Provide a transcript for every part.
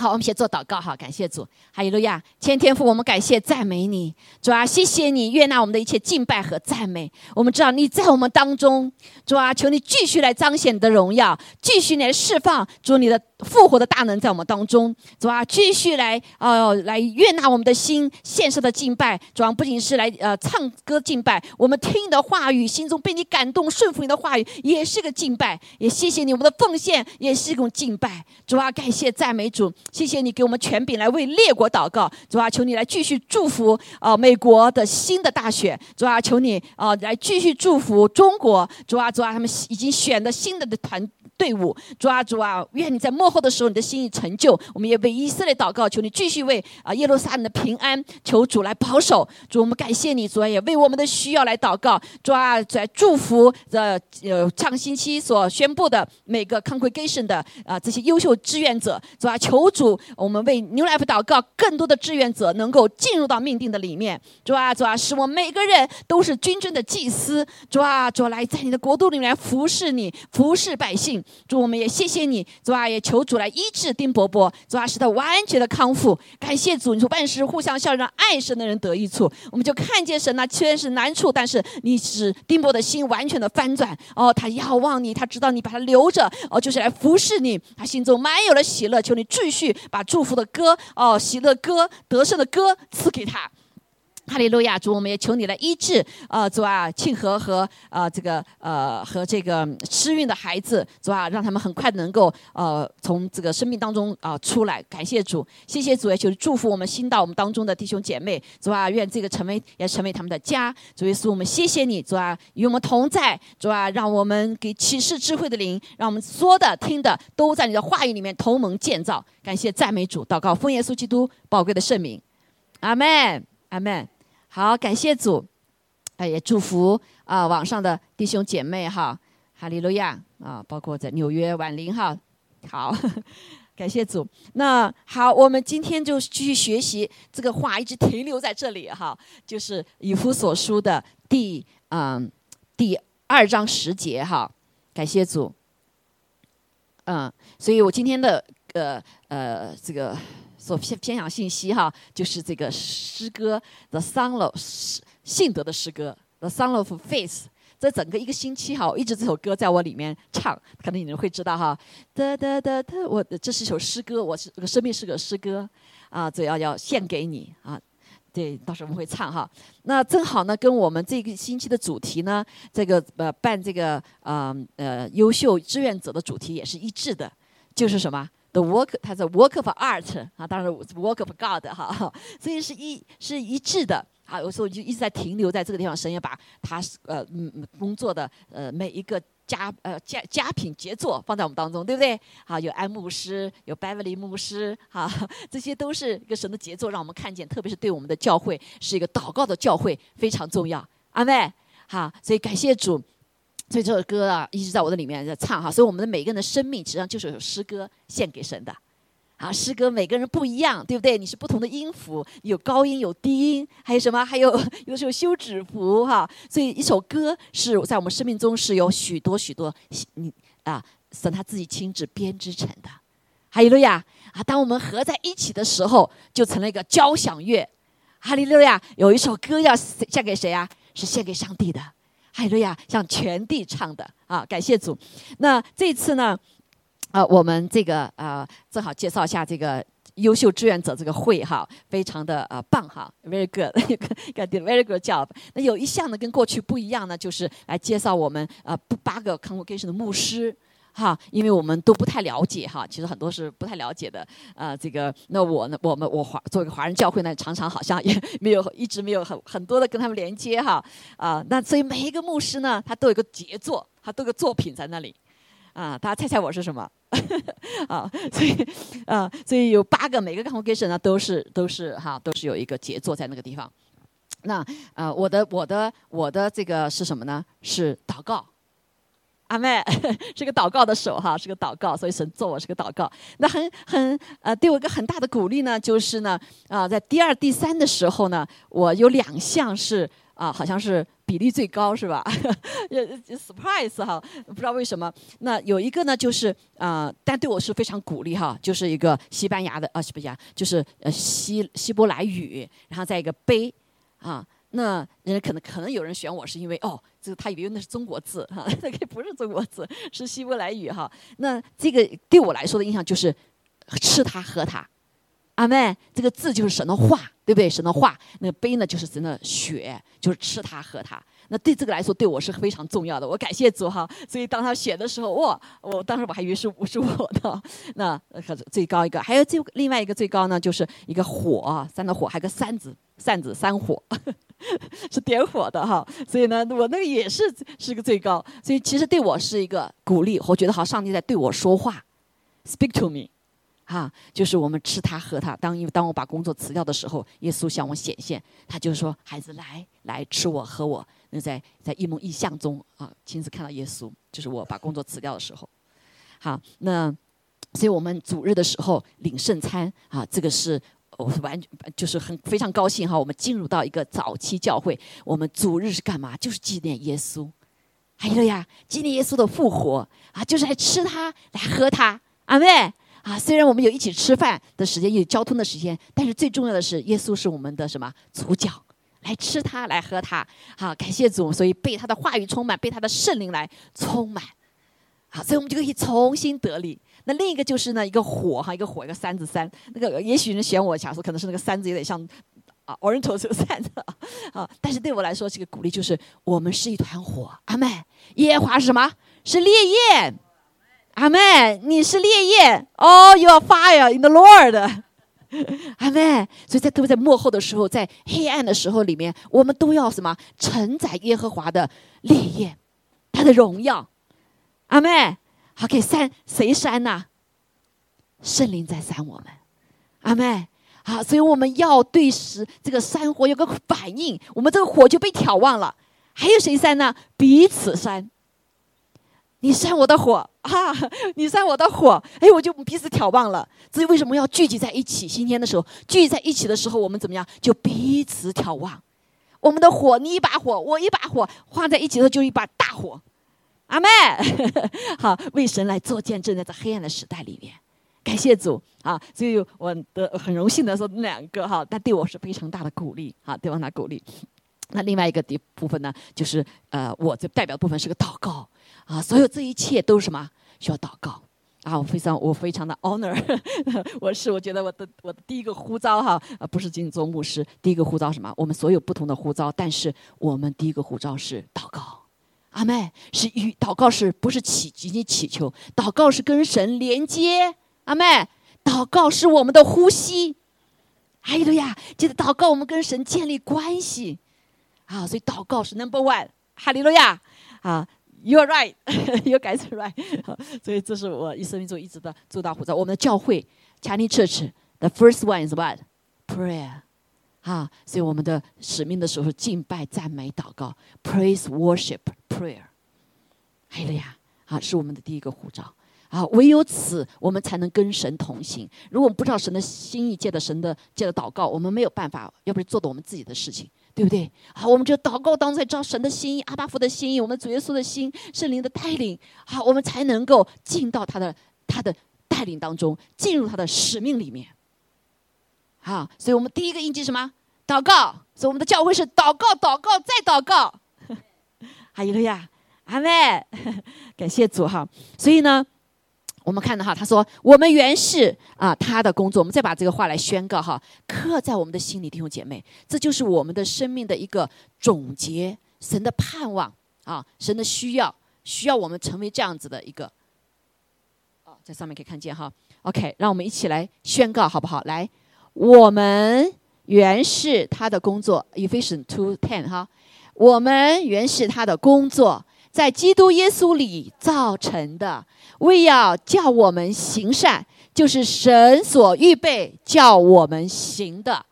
好，我们先做祷告哈，感谢主，哈利路亚，天天父，我们感谢赞美你，主啊，谢谢你悦纳我们的一切敬拜和赞美。我们知道你在我们当中，主啊，求你继续来彰显你的荣耀，继续来释放主你的复活的大能在我们当中，主啊，继续来呃来悦纳我们的心，献上的敬拜，主啊，不仅是来呃唱歌敬拜，我们听的话语，心中被你感动，顺服你的话语，也是个敬拜。也谢谢你，我们的奉献也是一种敬拜。主啊，感谢赞美主。谢谢你给我们权柄来为列国祷告，主啊，求你来继续祝福啊美国的新的大选，主啊，求你啊来继续祝福中国，主啊，主啊，他们已经选的新的的团。队伍，主啊主啊，愿你在幕后的时候，你的心意成就。我们也为以色列祷告，求你继续为啊耶路撒冷的平安，求主来保守。主，我们感谢你，主啊，也为我们的需要来祷告。主啊，在祝福的呃上星期所宣布的每个 congregation 的啊这些优秀志愿者，主啊，求主，我们为 New Life 祷告，更多的志愿者能够进入到命定的里面。主啊主啊，使我们每个人都是君尊的祭司。主啊主，来在你的国度里面服侍你，服侍百姓。主，我们也谢谢你，主啊，也求主来医治丁伯伯，主啊，使他完全的康复。感谢主，你说万事互相效，让爱神的人得益处。我们就看见神呢，虽然是难处，但是你使丁伯的心完全的翻转。哦，他仰望你，他知道你把他留着，哦，就是来服侍你。他心中满有了喜乐，求你继续把祝福的歌，哦，喜乐歌、得胜的歌赐给他。哈利路亚，主，我们也求你来医治，呃，主啊，庆和和呃这个呃和这个失孕的孩子，主啊，让他们很快能够呃从这个生命当中啊出来。感谢主，谢谢主，也求祝福我们新到我们当中的弟兄姐妹，主啊，愿这个成为也成为他们的家。主耶稣，我们谢谢你，主啊，与我们同在，主啊，让我们给启示智慧的灵，让我们说的听的都在你的话语里面同盟建造。感谢赞美主，祷告奉耶稣基督宝贵的圣名，阿门，阿门。好，感谢主，哎，也祝福啊网上的弟兄姐妹哈，哈利路亚啊，包括在纽约婉玲哈，好，感谢主。那好，我们今天就继续学习这个话，一直停留在这里哈，就是以弗所书的第嗯第二章十节哈，感谢主。嗯，所以我今天的呃呃这个。所偏偏向信息哈，就是这个诗歌 The Song of 信德的诗歌 The Song of Faith。这整个一个星期哈，我一直这首歌在我里面唱，可能你们会知道哈。哒哒哒哒，我这是一首诗歌，我是生命是个诗歌啊，这要要献给你啊。对，到时候我们会唱哈。那正好呢，跟我们这个星期的主题呢，这个呃办这个呃呃优秀志愿者的主题也是一致的，就是什么？The work，它是 work of art 啊，当然 work of God 哈，所以是一是一致的啊。有时候就一直在停留在这个地方，神也把他呃嗯工作的呃每一个佳呃佳佳品杰作放在我们当中，对不对？好，有安牧师，有 Beverly 牧师，哈，这些都是一个神的杰作，让我们看见，特别是对我们的教会是一个祷告的教会非常重要。阿妹，好，所以感谢主。所以这首歌啊，一直在我的里面在唱哈。所以我们的每个人的生命，实际上就是一首诗歌献给神的。啊，诗歌每个人不一样，对不对？你是不同的音符，有高音，有低音，还有什么？还有有时候休止符哈。所以一首歌是在我们生命中是有许多许多你啊，神他自己亲自编织成的。哈利路亚啊！当我们合在一起的时候，就成了一个交响乐。哈利路亚！有一首歌要献给谁啊？是献给上帝的。海瑞亚向全地唱的啊，感谢主。那这次呢，啊，我们这个啊，正好介绍一下这个优秀志愿者这个会哈，非常的呃棒哈，very good，got very good job。那有一项呢跟过去不一样呢，就是来介绍我们呃八个 congregation 的牧师。哈，因为我们都不太了解哈，其实很多是不太了解的。呃，这个那我呢，我们我华作为华人教会呢，常常好像也没有一直没有很很多的跟他们连接哈。啊，那所以每一个牧师呢，他都有个杰作，他都有个作品在那里。啊，大家猜猜我是什么？啊，所以啊，所以有八个，每个 congregation 呢都是都是哈，都是有一个杰作在那个地方。那呃，我的我的我的这个是什么呢？是祷告。阿妹 是个祷告的手哈，是个祷告，所以神做我是个祷告。那很很呃，对我一个很大的鼓励呢，就是呢啊，在第二、第三的时候呢，我有两项是啊，好像是比例最高是吧？surprise 哈，不知道为什么。那有一个呢，就是啊，但对我是非常鼓励哈，就是一个西班牙的啊，西班牙就是呃希希伯来语，然后再一个碑啊。那人家可能可能有人选我是因为哦，这个他以为那是中国字哈，那个不是中国字，是希伯来语哈。那这个对我来说的印象就是吃它喝它，阿妹，这个字就是神的话，对不对？神的话，那个杯呢就是神的血，就是吃它喝它。那对这个来说，对我是非常重要的。我感谢主哈，所以当他选的时候，哇，我当时我还以为是是我的。那可是最高一个，还有最另外一个最高呢，就是一个火，三的火，还有个扇子，扇子三火。是点火的哈，所以呢，我那个也是是个最高，所以其实对我是一个鼓励，我觉得好，上帝在对我说话，speak to me，哈，就是我们吃它喝它。当因为当我把工作辞掉的时候，耶稣向我显现，他就说：“孩子，来来吃我喝我。”那在在一梦一象中啊，亲自看到耶稣，就是我把工作辞掉的时候。好，那所以我们主日的时候领圣餐啊，这个是。我完全就是很非常高兴哈，我们进入到一个早期教会，我们主日是干嘛？就是纪念耶稣，还有呀，纪念耶稣的复活啊，就是来吃它，来喝它，阿妹啊。虽然我们有一起吃饭的时间，有交通的时间，但是最重要的是，耶稣是我们的什么主角？来吃它，来喝它，好，感谢主，所以被他的话语充满，被他的圣灵来充满，好，所以我们就可以重新得力。那另一个就是呢，一个火哈，一个火，一个三字三。那个也许人选我，假说可能是那个三字有点像啊，Oriental 这个三字 啊。但是对我来说，这个鼓励就是我们是一团火。阿妹，耶华是什么？是烈焰。阿妹，你是烈焰。Oh, you are fire in the Lord。阿妹，所以在特别在幕后的时候，在黑暗的时候里面，我们都要什么？承载耶和华的烈焰，他的荣耀。阿妹。好，给扇谁扇呐？圣灵在扇我们，阿妹。好，所以我们要对时这个山火有个反应，我们这个火就被挑旺了。还有谁扇呢？彼此扇。你扇我的火啊，你扇我的火，哎，我就彼此挑旺了。所以为什么要聚集在一起？今天的时候聚集在一起的时候，我们怎么样？就彼此挑旺。我们的火，你一把火，我一把火，放在一起的时候就一把大火。阿妹，好，为神来做见证，在这黑暗的时代里面，感谢主啊！所以我的很荣幸的说两个哈，但对我是非常大的鼓励啊，对我的鼓励。那另外一个的部分呢，就是呃，我这代表的部分是个祷告啊，所有这一切都是什么？需要祷告啊！我非常我非常的 honor，我是我觉得我的我的第一个呼召哈，啊，不是仅仅做牧师，第一个呼召什么？我们所有不同的呼召，但是我们第一个呼召是祷告。阿妹是与祷告是不是祈仅仅祈求？祷告是跟神连接。阿妹，祷告是我们的呼吸。哎呀，记得祷告，我们跟神建立关系。啊，所以祷告是 number one。哈利路亚。啊，you're right, you guys right。所以这是我一生中一直的做到护照。我们的教会，Chinese Church，the first one is what？Prayer。啊，所以我们的使命的时候，敬拜、赞美、祷告，praise、worship、prayer，哎呀，啊，是我们的第一个护照。啊，唯有此，我们才能跟神同行。如果我们不知道神的心意，借的神的借的祷告，我们没有办法，要不然做的我们自己的事情，对不对？好，我们就祷告当中才知道神的心意，阿巴夫的心意，我们主耶稣的心，圣灵的带领，好，我们才能够进到他的他的带领当中，进入他的使命里面。好，所以我们第一个印记什么？祷告。所以我们的教会是祷告，祷告，再祷告。还有了呀，阿妹，感谢主哈。所以呢，我们看到哈，他说我们原是啊他的工作。我们再把这个话来宣告哈，刻在我们的心里，弟兄姐妹，这就是我们的生命的一个总结。神的盼望啊，神的需要，需要我们成为这样子的一个。哦，在上面可以看见哈。OK，让我们一起来宣告好不好？来。我们原是他的工作，Ephesians two ten 哈，我们原是他的工作，在基督耶稣里造成的，为要叫我们行善，就是神所预备叫我们行的。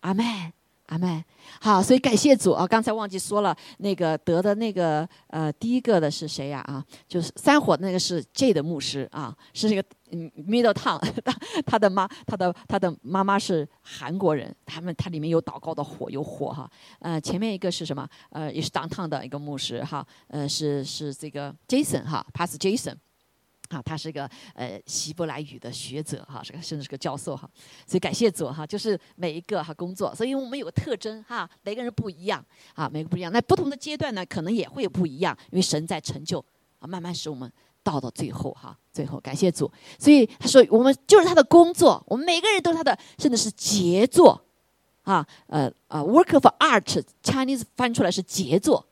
阿门，阿门。好，所以感谢主啊！刚才忘记说了，那个得的那个呃，第一个的是谁呀？啊，就是三火那个是 J 的牧师啊，是那个，middle town，他的妈，他的他的妈妈是韩国人，他们他里面有祷告的火，有火哈。呃，前面一个是什么？呃，也是 downtown 的一个牧师哈，呃，是是这个 Jason 哈，Pas Jason。啊，他是一个呃希伯来语的学者哈，是个甚至是个教授哈，所以感谢主哈，就是每一个哈工作，所以我们有个特征哈，每个人不一样啊，每个不一样，那不同的阶段呢，可能也会有不一样，因为神在成就啊，慢慢使我们到到最后哈，最后感谢主，所以他说我们就是他的工作，我们每个人都是他的，甚至是杰作啊，呃呃，work of art，Chinese 翻出来是杰作。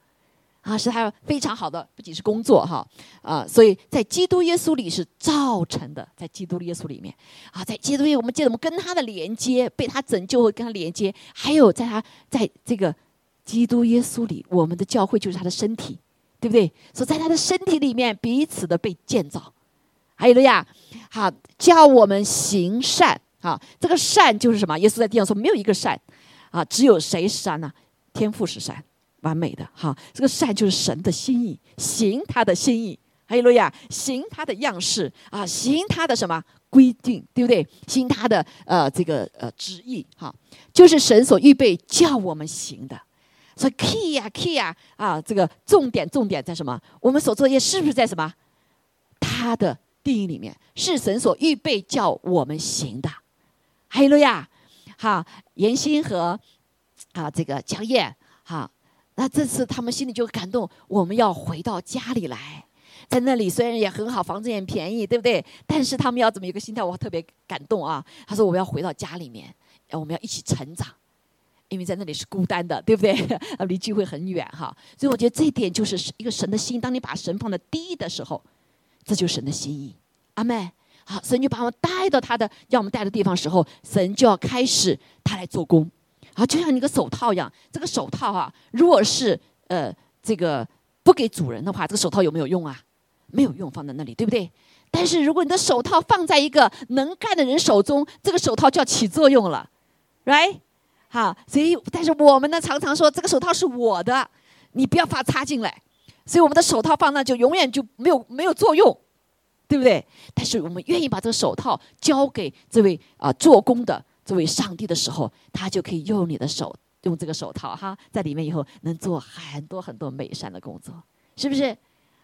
啊，是他非常好的，不仅是工作哈，啊，所以在基督耶稣里是造成的，在基督耶稣里面，啊，在基督耶，我们记得我们跟他的连接，被他拯救，跟他连接，还有在他在这个基督耶稣里，我们的教会就是他的身体，对不对？所以在他的身体里面彼此的被建造，还有了呀，好，教我们行善，啊，这个善就是什么？耶稣在地上说没有一个善，啊，只有谁是善呢？天赋是善。完美的哈，这个善就是神的心意，行他的心意，还有路亚，行他的样式啊，行他的什么规定，对不对？行他的呃这个呃旨意哈，就是神所预备叫我们行的。所以 key 呀 key 呀啊，这个重点重点在什么？我们所作业是不是在什么？他的定义里面是神所预备叫我们行的。还有路亚，哈，严心和啊这个江燕哈。那这次他们心里就感动，我们要回到家里来，在那里虽然也很好，房子也便宜，对不对？但是他们要怎么一个心态？我特别感动啊！他说我们要回到家里面，我们要一起成长，因为在那里是孤单的，对不对？离聚会很远哈。所以我觉得这一点就是一个神的心。当你把神放在第一的时候，这就是神的心意。阿妹，好，神就把我们带到他的要我们带的地方时候，神就要开始他来做工。啊，就像一个手套一样，这个手套啊，如果是呃这个不给主人的话，这个手套有没有用啊？没有用，放在那里，对不对？但是如果你的手套放在一个能干的人手中，这个手套就要起作用了，right？好，所以但是我们呢常常说这个手套是我的，你不要把它插进来，所以我们的手套放那就永远就没有没有作用，对不对？但是我们愿意把这个手套交给这位啊做工的。这位上帝的时候，他就可以用你的手，用这个手套哈，在里面以后能做很多很多美善的工作，是不是？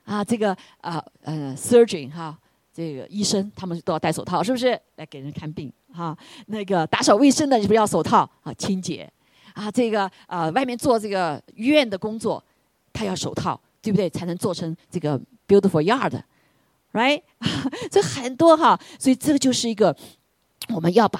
啊，这个啊呃，surgeon 哈，这个医生他们都要戴手套，是不是？来给人看病哈，那个打扫卫生的是不要手套啊？清洁啊，这个啊外面做这个医院的工作，他要手套，对不对？才能做成这个 beautiful yard，right？这很多哈，所以这个就是一个。我们要把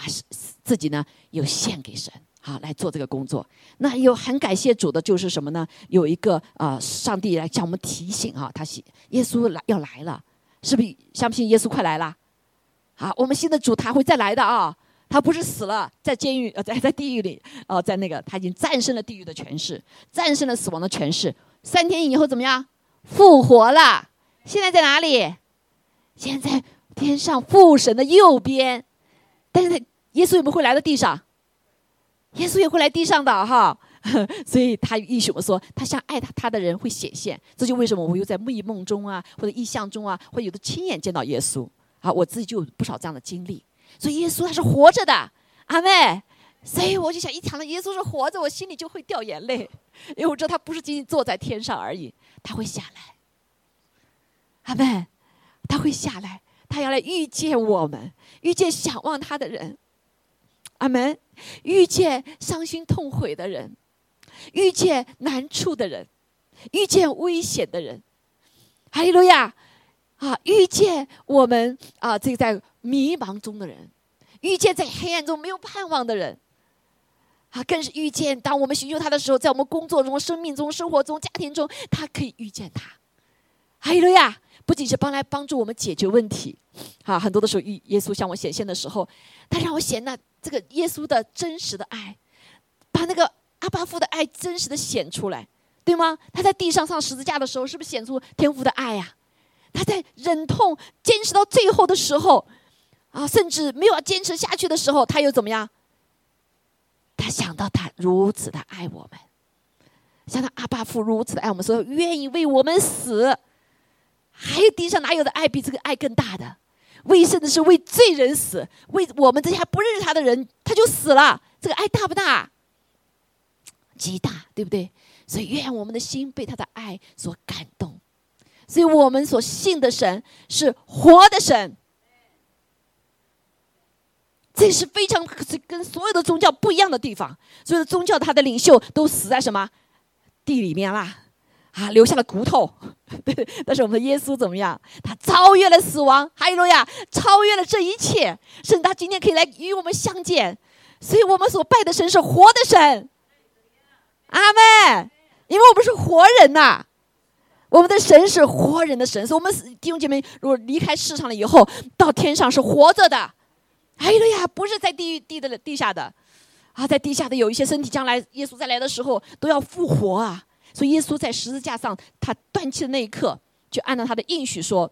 自己呢，又献给神，好来做这个工作。那有很感谢主的，就是什么呢？有一个啊，上帝来向我们提醒啊，他写耶稣来要来了，是不是？相信耶稣快来了？好，我们新的主他会再来的啊，他不是死了在监狱呃在 在地狱里哦，在那个他已经战胜了地狱的权势，战胜了死亡的权势，三天以后怎么样？复活了？现在在哪里？现在天上父神的右边。但是，耶稣也不会来到地上，耶稣也会来地上的哈，所以他意许我说，他像爱他他的人会显现，这就为什么我又在梦梦中啊，或者意象中啊，会有的亲眼见到耶稣啊，我自己就有不少这样的经历，所以耶稣他是活着的，阿妹，所以我就想，一想到耶稣是活着，我心里就会掉眼泪，因为我知道他不是仅仅坐在天上而已，他会下来，阿妹，他会下来。他要来遇见我们，遇见想望他的人，阿门。遇见伤心痛悔的人，遇见难处的人，遇见危险的人，哈利路亚！啊，遇见我们啊，这个在迷茫中的人，遇见在黑暗中没有盼望的人，啊，更是遇见当我们寻求他的时候，在我们工作中、生命中、生活中、家庭中，他可以遇见他，哈利路亚！不仅是帮来帮助我们解决问题，啊，很多的时候，耶耶稣向我显现的时候，他让我显那这个耶稣的真实的爱，把那个阿巴父的爱真实的显出来，对吗？他在地上上十字架的时候，是不是显出天父的爱呀？他在忍痛坚持到最后的时候，啊，甚至没有要坚持下去的时候，他又怎么样？他想到他如此的爱我们，想到阿巴父如此的爱我们，所以愿意为我们死。还有地上哪有的爱比这个爱更大的？为甚至是为罪人死，为我们这些还不认识他的人，他就死了。这个爱大不大？极大，对不对？所以愿我们的心被他的爱所感动。所以我们所信的神是活的神，这是非常跟所有的宗教不一样的地方。所有的宗教，他的领袖都死在什么地里面啦？啊，留下了骨头。但是我们的耶稣怎么样？他超越了死亡，哈利路亚，超越了这一切，甚至他今天可以来与我们相见。所以我们所拜的神是活的神。阿门。因为我们是活人呐，我们的神是活人的神，所以我们弟兄姐妹如果离开世上了以后，到天上是活着的。哎呀，不是在地狱地的地下的，啊，在地下的有一些身体，将来耶稣再来的时候都要复活啊。所以耶稣在十字架上他断气的那一刻，就按照他的应许说，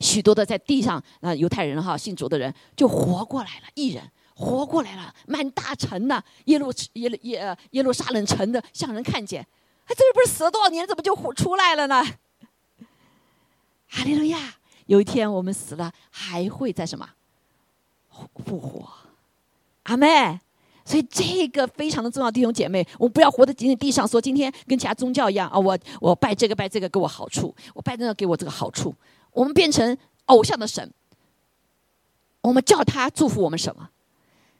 许多的在地上啊犹太人哈信主的人就活过来了，一人。活过来了，满大城的耶路耶耶耶路撒冷城的向人看见，这不是死了多少年，怎么就活出来了呢？哈利路亚！有一天我们死了，还会在什么复活？阿妹，所以这个非常的重要，弟兄姐妹，我们不要活在仅仅地上，说今天跟其他宗教一样啊，我我拜这个拜这个给我好处，我拜那个给我这个好处，我们变成偶像的神，我们叫他祝福我们什么？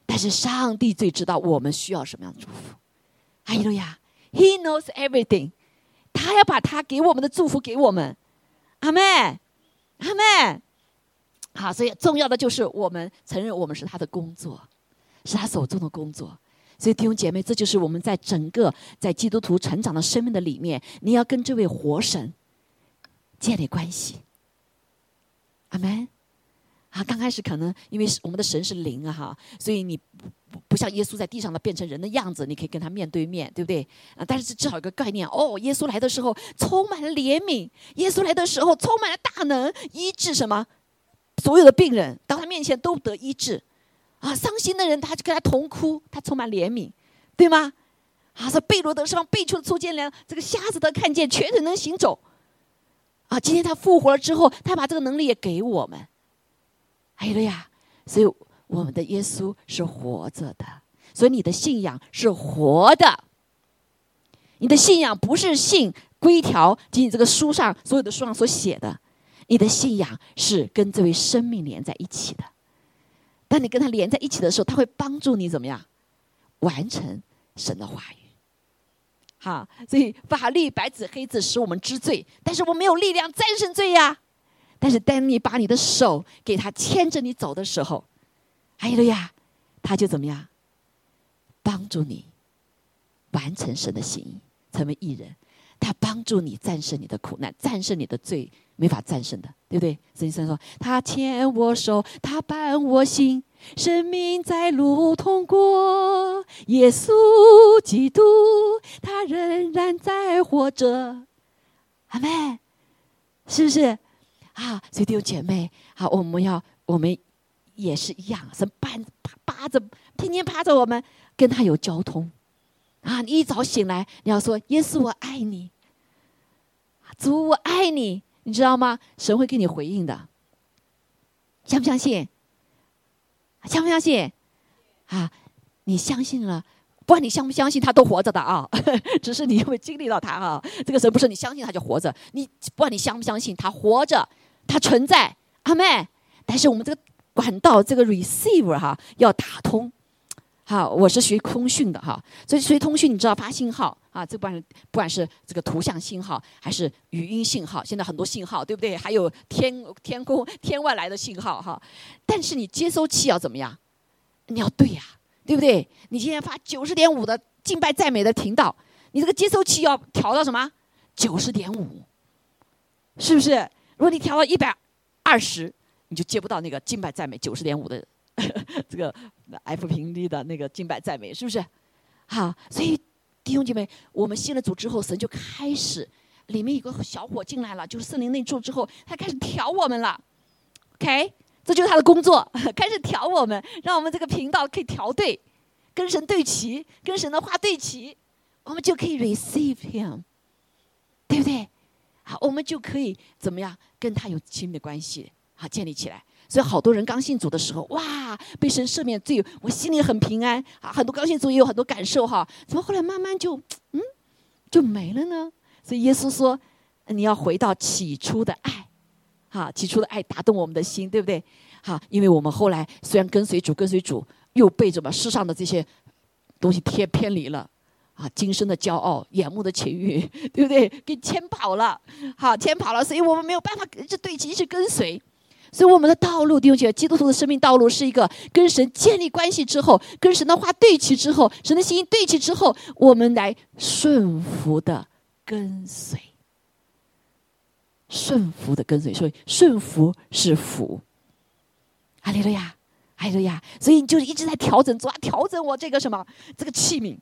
但是上帝最知道我们需要什么样的祝福，哈利路亚，He knows everything，他要把他给我们的祝福给我们，阿妹，阿妹，好，所以重要的就是我们承认我们是他的工作，是他手中的工作，所以弟兄姐妹，这就是我们在整个在基督徒成长的生命的里面，你要跟这位活神建立关系，阿门。啊，刚开始可能因为是我们的神是灵啊，哈，所以你不不像耶稣在地上的变成人的样子，你可以跟他面对面对不对？啊，但是至少有个概念哦，耶稣来的时候充满了怜悯，耶稣来的时候充满了大能，医治什么？所有的病人到他面前都得医治，啊，伤心的人他就跟他同哭，他充满怜悯，对吗？啊，说贝罗德上背出出监了，这个瞎子的看见，瘸腿能行走，啊，今天他复活了之后，他把这个能力也给我们。哎呀，所以我们的耶稣是活着的，所以你的信仰是活的。你的信仰不是信规条，仅仅这个书上所有的书上所写的，你的信仰是跟这位生命连在一起的。当你跟他连在一起的时候，他会帮助你怎么样完成神的话语。好，所以法律白纸黑字使我们知罪，但是我没有力量战胜罪呀。但是，当你把你的手给他牵着你走的时候，哎呀，他就怎么样？帮助你完成神的心意，成为艺人。他帮助你战胜你的苦难，战胜你的罪，没法战胜的，对不对？圣经上说：“他牵我手，他伴我行，生命在路通过。耶稣基督，他仍然在活着。”阿妹，是不是？啊，所以弟兄姐妹，好，我们要，我们也是一样，是伴扒着，天天趴着我们，跟他有交通。啊，你一早醒来，你要说耶稣我爱你，主我爱你，你知道吗？神会给你回应的，相不相信？相不相信？啊，你相信了。不管你相不相信，他都活着的啊，只是你有没有经历到他啊？这个神不是你相信他就活着，你不管你相不相信，他活着，他存在，阿妹。但是我们这个管道，这个 receiver 哈，要打通。好，我是学通讯的哈，所以学通讯，你知道发信号啊，这不管不管是这个图像信号还是语音信号，现在很多信号，对不对？还有天天空天外来的信号哈。但是你接收器要怎么样？你要对呀。对不对？你今天发九十点五的敬拜赞美的频道，你这个接收器要调到什么？九十点五，是不是？如果你调到一百二十，你就接不到那个敬拜赞美九十点五的这个 F 频率的那个敬拜赞美，是不是？好，所以弟兄姐妹，我们信了主之后，神就开始里面有个小伙进来了，就是圣灵内住之后，他开始调我们了。OK。这就是他的工作，开始调我们，让我们这个频道可以调对，跟神对齐，跟神的话对齐，我们就可以 receive him，对不对？好，我们就可以怎么样跟他有亲密关系，好建立起来。所以好多人刚信主的时候，哇，被神赦免罪，我心里很平安啊。很多刚信主也有很多感受哈，怎么后来慢慢就嗯就没了呢？所以耶稣说，你要回到起初的爱，哈，起初的爱打动我们的心，对不对？哈，因为我们后来虽然跟随主，跟随主，又被什么世上的这些东西偏偏离了。啊，今生的骄傲、眼目的情欲，对不对？给牵跑了，好，牵跑了，所以我们没有办法一直对齐，一直跟随。所以我们的道路，弟兄姐妹，基督徒的生命道路是一个跟神建立关系之后，跟神的话对齐之后，神的心意对齐之后，我们来顺服的跟随，顺服的跟随。所以顺服是福。阿利路亚，阿利路亚。所以你就一直在调整，抓调整我这个什么这个器皿。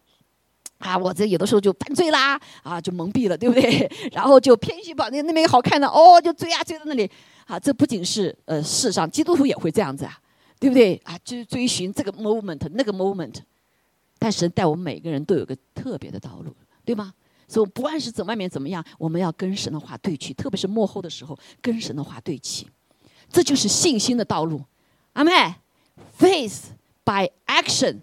啊，我这有的时候就犯罪啦，啊，就蒙蔽了，对不对？然后就偏心把那那边好看的，哦，就追啊追到那里，啊，这不仅是呃世上基督徒也会这样子啊，对不对？啊，就是追寻这个 moment 那个 moment，但神带我们每个人都有个特别的道路，对吗？所以不管是怎外面怎么样，我们要跟神的话对齐，特别是幕后的时候跟神的话对齐，这就是信心的道路。阿妹，faith by action，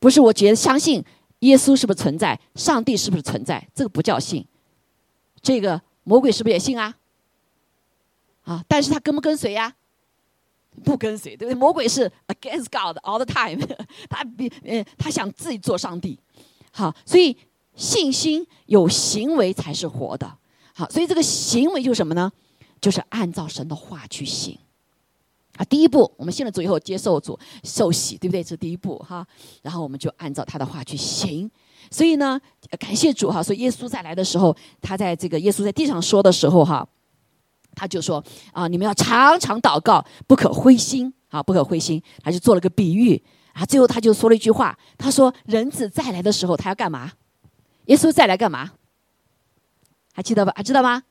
不是我觉得相信。耶稣是不是存在？上帝是不是存在？这个不叫信。这个魔鬼是不是也信啊？啊，但是他跟不跟随呀？不跟随，对不对？魔鬼是 against God all the time，他比呃，他想自己做上帝。好，所以信心有行为才是活的。好，所以这个行为就是什么呢？就是按照神的话去行。啊，第一步，我们信了主以后接受主受洗，对不对？这是第一步哈。然后我们就按照他的话去行。所以呢，感谢主哈。所以耶稣再来的时候，他在这个耶稣在地上说的时候哈，他就说啊，你们要常常祷告，不可灰心啊，不可灰心。他就做了个比喻啊。最后他就说了一句话，他说：“人子再来的时候，他要干嘛？耶稣再来干嘛？还记得吧？还知道吗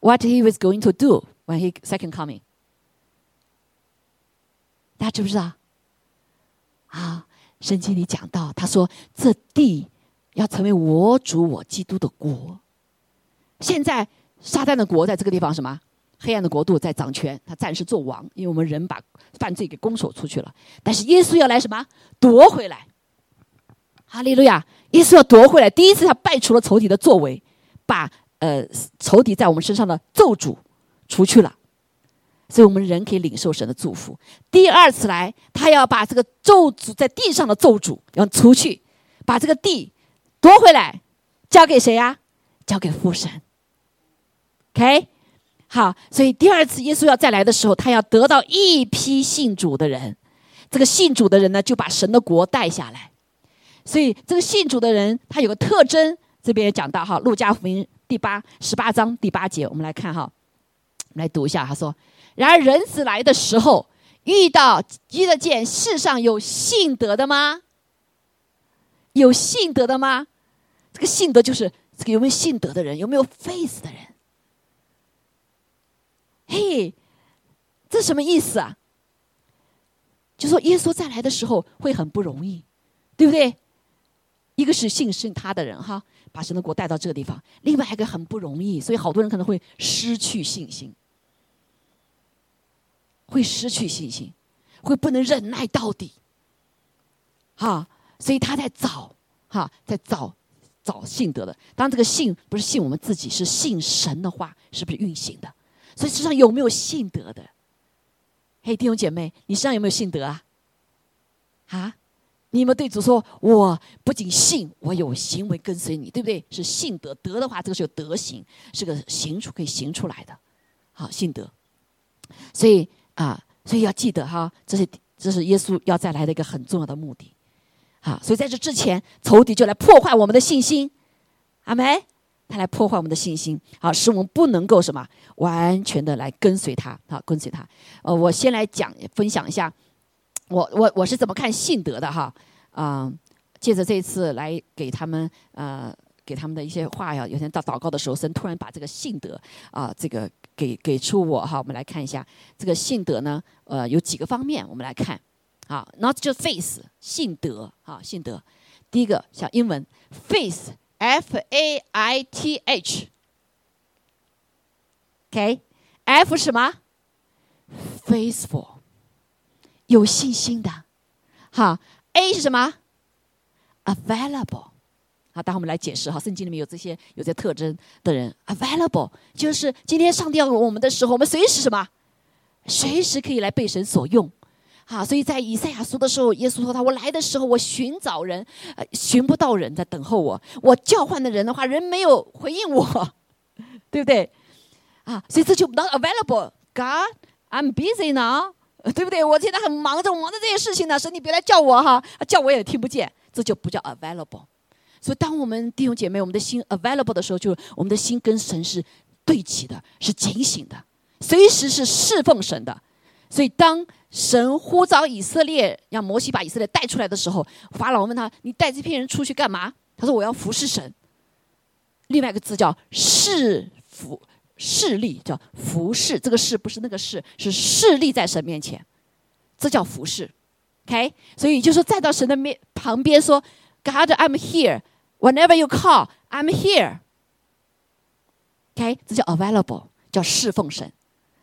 ？What he was going to do when he second coming？” 大家知不知道？啊，圣经里讲到，他说这地要成为我主我基督的国。现在撒旦的国在这个地方什么？黑暗的国度在掌权，他暂时做王，因为我们人把犯罪给攻守出去了。但是耶稣要来什么？夺回来。哈利路亚！耶稣要夺回来。第一次他败除了仇敌的作为，把呃仇敌在我们身上的咒诅除去了。所以我们人可以领受神的祝福。第二次来，他要把这个咒诅在地上的咒诅要除去，把这个地夺回来，交给谁呀？交给父神。OK，好。所以第二次耶稣要再来的时候，他要得到一批信主的人。这个信主的人呢，就把神的国带下来。所以这个信主的人，他有个特征，这边也讲到哈，《路加福音》第八十八章第八节，我们来看哈，来读一下，他说。然而，人子来的时候，遇到遇得见世上有信德的吗？有信德的吗？这个信德就是这个有没有信德的人，有没有 faith 的人？嘿，这什么意思啊？就说耶稣再来的时候会很不容易，对不对？一个是信信他的人哈，把神的国带到这个地方；另外一个很不容易，所以好多人可能会失去信心。会失去信心，会不能忍耐到底，哈，所以他在找，哈，在找找信德的。当这个信不是信我们自己，是信神的话，是不是运行的？所以，世上有没有信德的？嘿，弟兄姐妹，你身上有没有信德啊？啊，你们对主说，我不仅信，我有行为跟随你，对不对？是信德，德的话，这个是有德行，是个行出可以行出来的，好，信德。所以。啊，所以要记得哈，这是这是耶稣要再来的一个很重要的目的，好，所以在这之前，仇敌就来破坏我们的信心，阿梅，他来破坏我们的信心，好，使我们不能够什么完全的来跟随他，好，跟随他。呃，我先来讲分享一下，我我我是怎么看信德的哈，啊，借着这次来给他们呃给他们的一些话呀，有天到祷告的时候，神突然把这个信德啊这个。给给出我哈，我们来看一下。这个信德呢，呃，有几个方面，我们来看，好，not just faith，信德，好，信德，第一个像英文 F A I T H，OK，F 什么 faithful，有信心的。好，A 是什么？available。好，待会我们来解释哈，圣经里面有这些有这特征的人，available 就是今天上帝要我们的时候，我们随时什么，随时可以来被神所用。啊，所以在以赛亚书的时候，耶稣说他我来的时候，我寻找人，呃，寻不到人在等候我，我叫唤的人的话，人没有回应我，对不对？啊，所以这就 not available，God，I'm busy now，对不对？我现在很忙着，我忙着这些事情呢，神你别来叫我哈，叫我也听不见，这就不叫 available。所以，当我们弟兄姐妹，我们的心 available 的时候，就我们的心跟神是对齐的，是警醒的，随时是侍奉神的。所以，当神呼召以色列，让摩西把以色列带出来的时候，法老问他：“你带这批人出去干嘛？”他说：“我要服侍神。”另外一个字叫侍服侍立，叫服侍。这个侍不是那个侍，是侍立在神面前，这叫服侍。OK，所以就是站到神的面旁边说：“God, I'm here. Whenever you call, I'm here.” OK，这叫 available，叫侍奉神。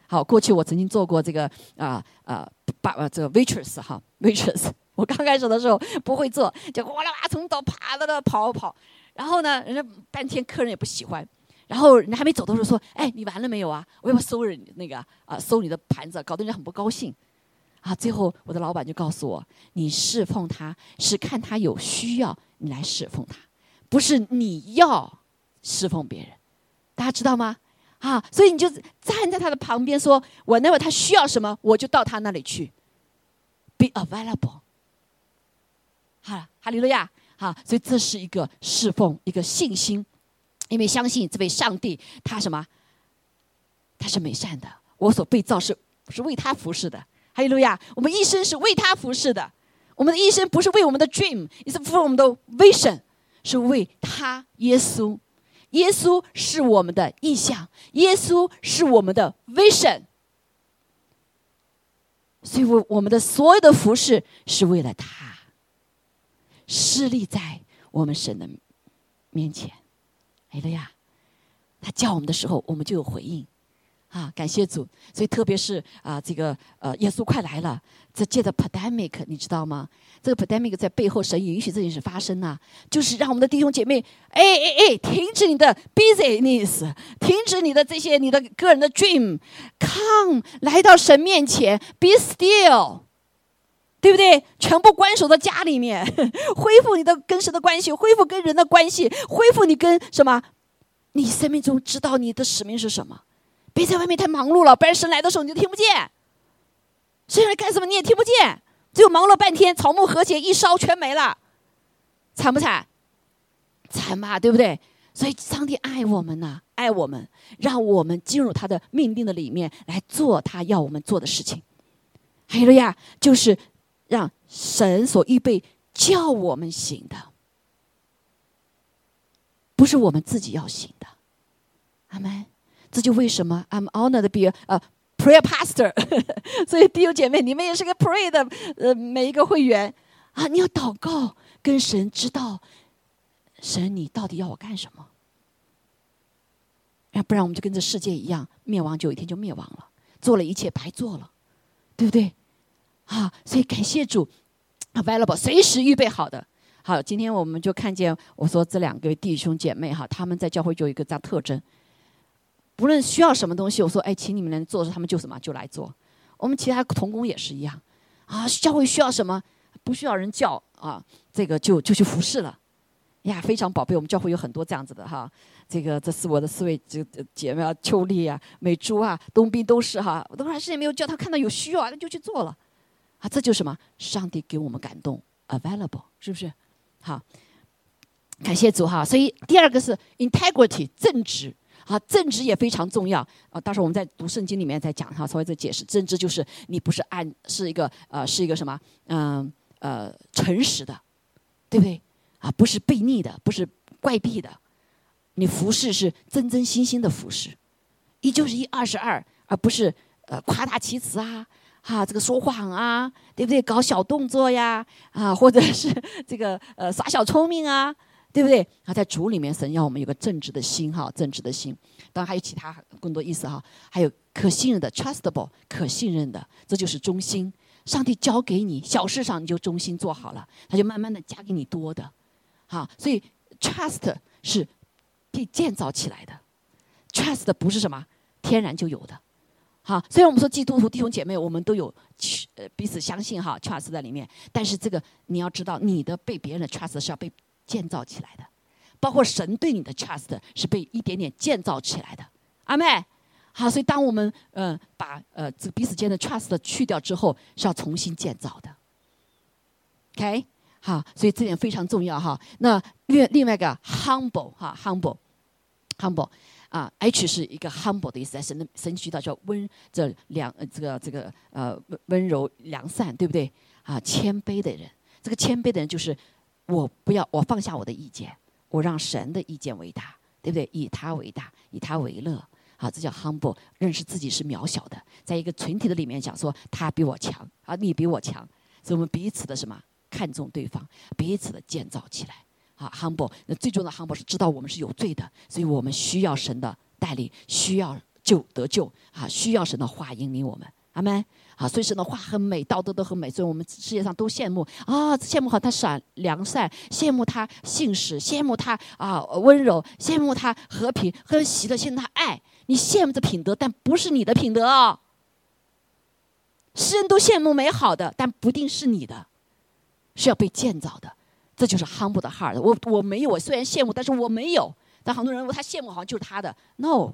好，过去我曾经做过这个啊啊把呃这个 waitress 哈 waitress，我刚开始的时候不会做，就哗啦啦从头爬到那跑跑，然后呢，人家半天客人也不喜欢，然后人家还没走的时候说，哎，你完了没有啊？我要不要收人那个啊收你的盘子，搞得人家很不高兴，啊，最后我的老板就告诉我，你侍奉他是看他有需要你来侍奉他，不是你要侍奉别人，大家知道吗？啊，所以你就站在他的旁边，说我那会他需要什么，我就到他那里去，be available。好，哈利路亚，好，所以这是一个侍奉，一个信心，因为相信这位上帝，他什么？他是美善的，我所被造是是为他服侍的，哈利路亚，我们一生是为他服侍的，我们的一生不是为我们的 dream，也是 for 我们的 vision，是为他耶稣。耶稣是我们的意向，耶稣是我们的 vision，所以我我们的所有的服饰是为了他，施立在我们神的面前。哎了呀，他叫我们的时候，我们就有回应。啊，感谢主！所以特别是啊，这个呃，耶稣快来了，这借着 pandemic，你知道吗？这个 pandemic 在背后，神允许这件事发生呢，就是让我们的弟兄姐妹，哎哎哎，停止你的 business，停止你的这些你的个人的 dream，come 来到神面前，be still，对不对？全部关守在家里面，恢复你的跟神的关系，恢复跟人的关系，恢复你跟什么？你生命中知道你的使命是什么？别在外面太忙碌了，不然神来的时候你就听不见。神来干什么你也听不见，只有忙碌半天，草木和谐一烧全没了，惨不惨？惨吧，对不对？所以上帝爱我们呐，爱我们，让我们进入他的命定的里面来做他要我们做的事情。还有呀，就是让神所预备叫我们行的，不是我们自己要行的。阿门。这就为什么 I'm honored to be a prayer pastor。所以弟兄姐妹，你们也是个 pray 的呃每一个会员啊，你要祷告，跟神知道，神你到底要我干什么？要不然我们就跟这世界一样，灭亡就有一天就灭亡了，做了一切白做了，对不对？啊，所以感谢主，available 随时预备好的。好，今天我们就看见我说这两个弟兄姐妹哈，他们在教会就有一个这样特征。不论需要什么东西，我说哎，请你们来做，他们就什么就来做。我们其他童工也是一样，啊，教会需要什么，不需要人叫啊，这个就就去服侍了。呀，非常宝贝，我们教会有很多这样子的哈。这个这是我的四位这姐妹啊，秋丽啊、美珠啊、冬斌都是哈，我都还是也没有叫他看到有需要啊，那就去做了。啊，这就是什么？上帝给我们感动，available，是不是？好，感谢主哈。所以第二个是 integrity，正直。啊，正直也非常重要啊！到时候我们在读圣经里面再讲哈，稍微再解释。正直就是你不是按是一个呃是一个什么嗯呃诚实的，对不对？啊，不是悖逆的，不是怪癖的。你服侍是真真心心的服侍，一就是一，二是二，而不是呃夸大其词啊，哈，这个说谎啊，对不对？搞小动作呀，啊，或者是 这个呃耍小聪明啊。对不对？啊，在主里面，神要我们有个正直的心哈，正直的心。当然还有其他更多意思哈，还有可信任的 （trustable），可信任的，这就是忠心。上帝交给你小事上，你就忠心做好了，他就慢慢的加给你多的。好，所以 trust 是被建造起来的，trust 不是什么天然就有的。好，虽然我们说基督徒弟兄姐妹，我们都有呃彼此相信哈，trust 在里面，但是这个你要知道，你的被别人的 trust 是要被建造起来的，包括神对你的 trust 是被一点点建造起来的。阿妹，好，所以当我们呃把呃这彼此间的 trust 去掉之后，是要重新建造的。OK，好，所以这点非常重要哈。那另另外一个 humble 哈，humble，humble。啊，H 是一个 humble 的意思，在神的神渠道叫温，这良这个这个呃温温柔良善，对不对？啊，谦卑的人，这个谦卑的人就是我不要我放下我的意见，我让神的意见为大，对不对？以他为大，以他为乐，好，这叫 humble，认识自己是渺小的，在一个群体的里面讲说他比我强，啊，你比我强，所以我们彼此的什么？看重对方，彼此的建造起来。啊，humble，那最重要的 humble 是知道我们是有罪的，所以我们需要神的带领，需要救得救啊，需要神的话引领我们，阿门。啊，所以神的话很美，道德都很美，所以我们世界上都羡慕啊，羡慕好他善良善，羡慕他信实，羡慕他啊温柔，羡慕他和平和喜乐，羡慕他爱。你羡慕这品德，但不是你的品德哦。世人都羡慕美好的，但不定是你的，是要被建造的。这就是 humble 的 heart。我我没有，我虽然羡慕，但是我没有。但很多人他羡慕，好像就是他的。No，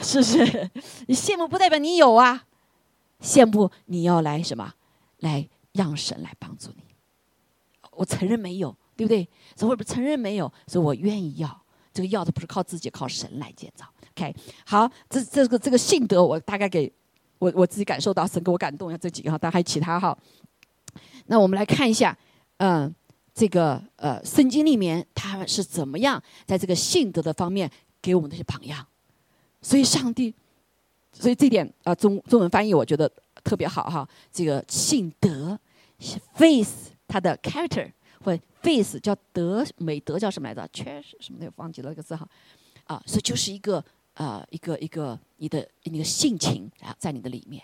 是不是？你羡慕不代表你有啊。羡慕你要来什么？来让神来帮助你。我承认没有，对不对？所以我不承认没有，所以我愿意要。这个要的不是靠自己，靠神来建造。OK，好，这这个这个信德，我大概给我我自己感受到神给我感动一下这几个哈，但还有其他哈。那我们来看一下，嗯。这个呃，圣经里面他们是怎么样在这个信德的方面给我们那些榜样？所以上帝，所以这点啊，中中文翻译我觉得特别好哈。这个性德，face 它的 character 或 face 叫德美德叫什么来着？确实什么的忘记了那个字哈。啊，所以就是一个啊，一个一个你的你的性情啊，在你的里面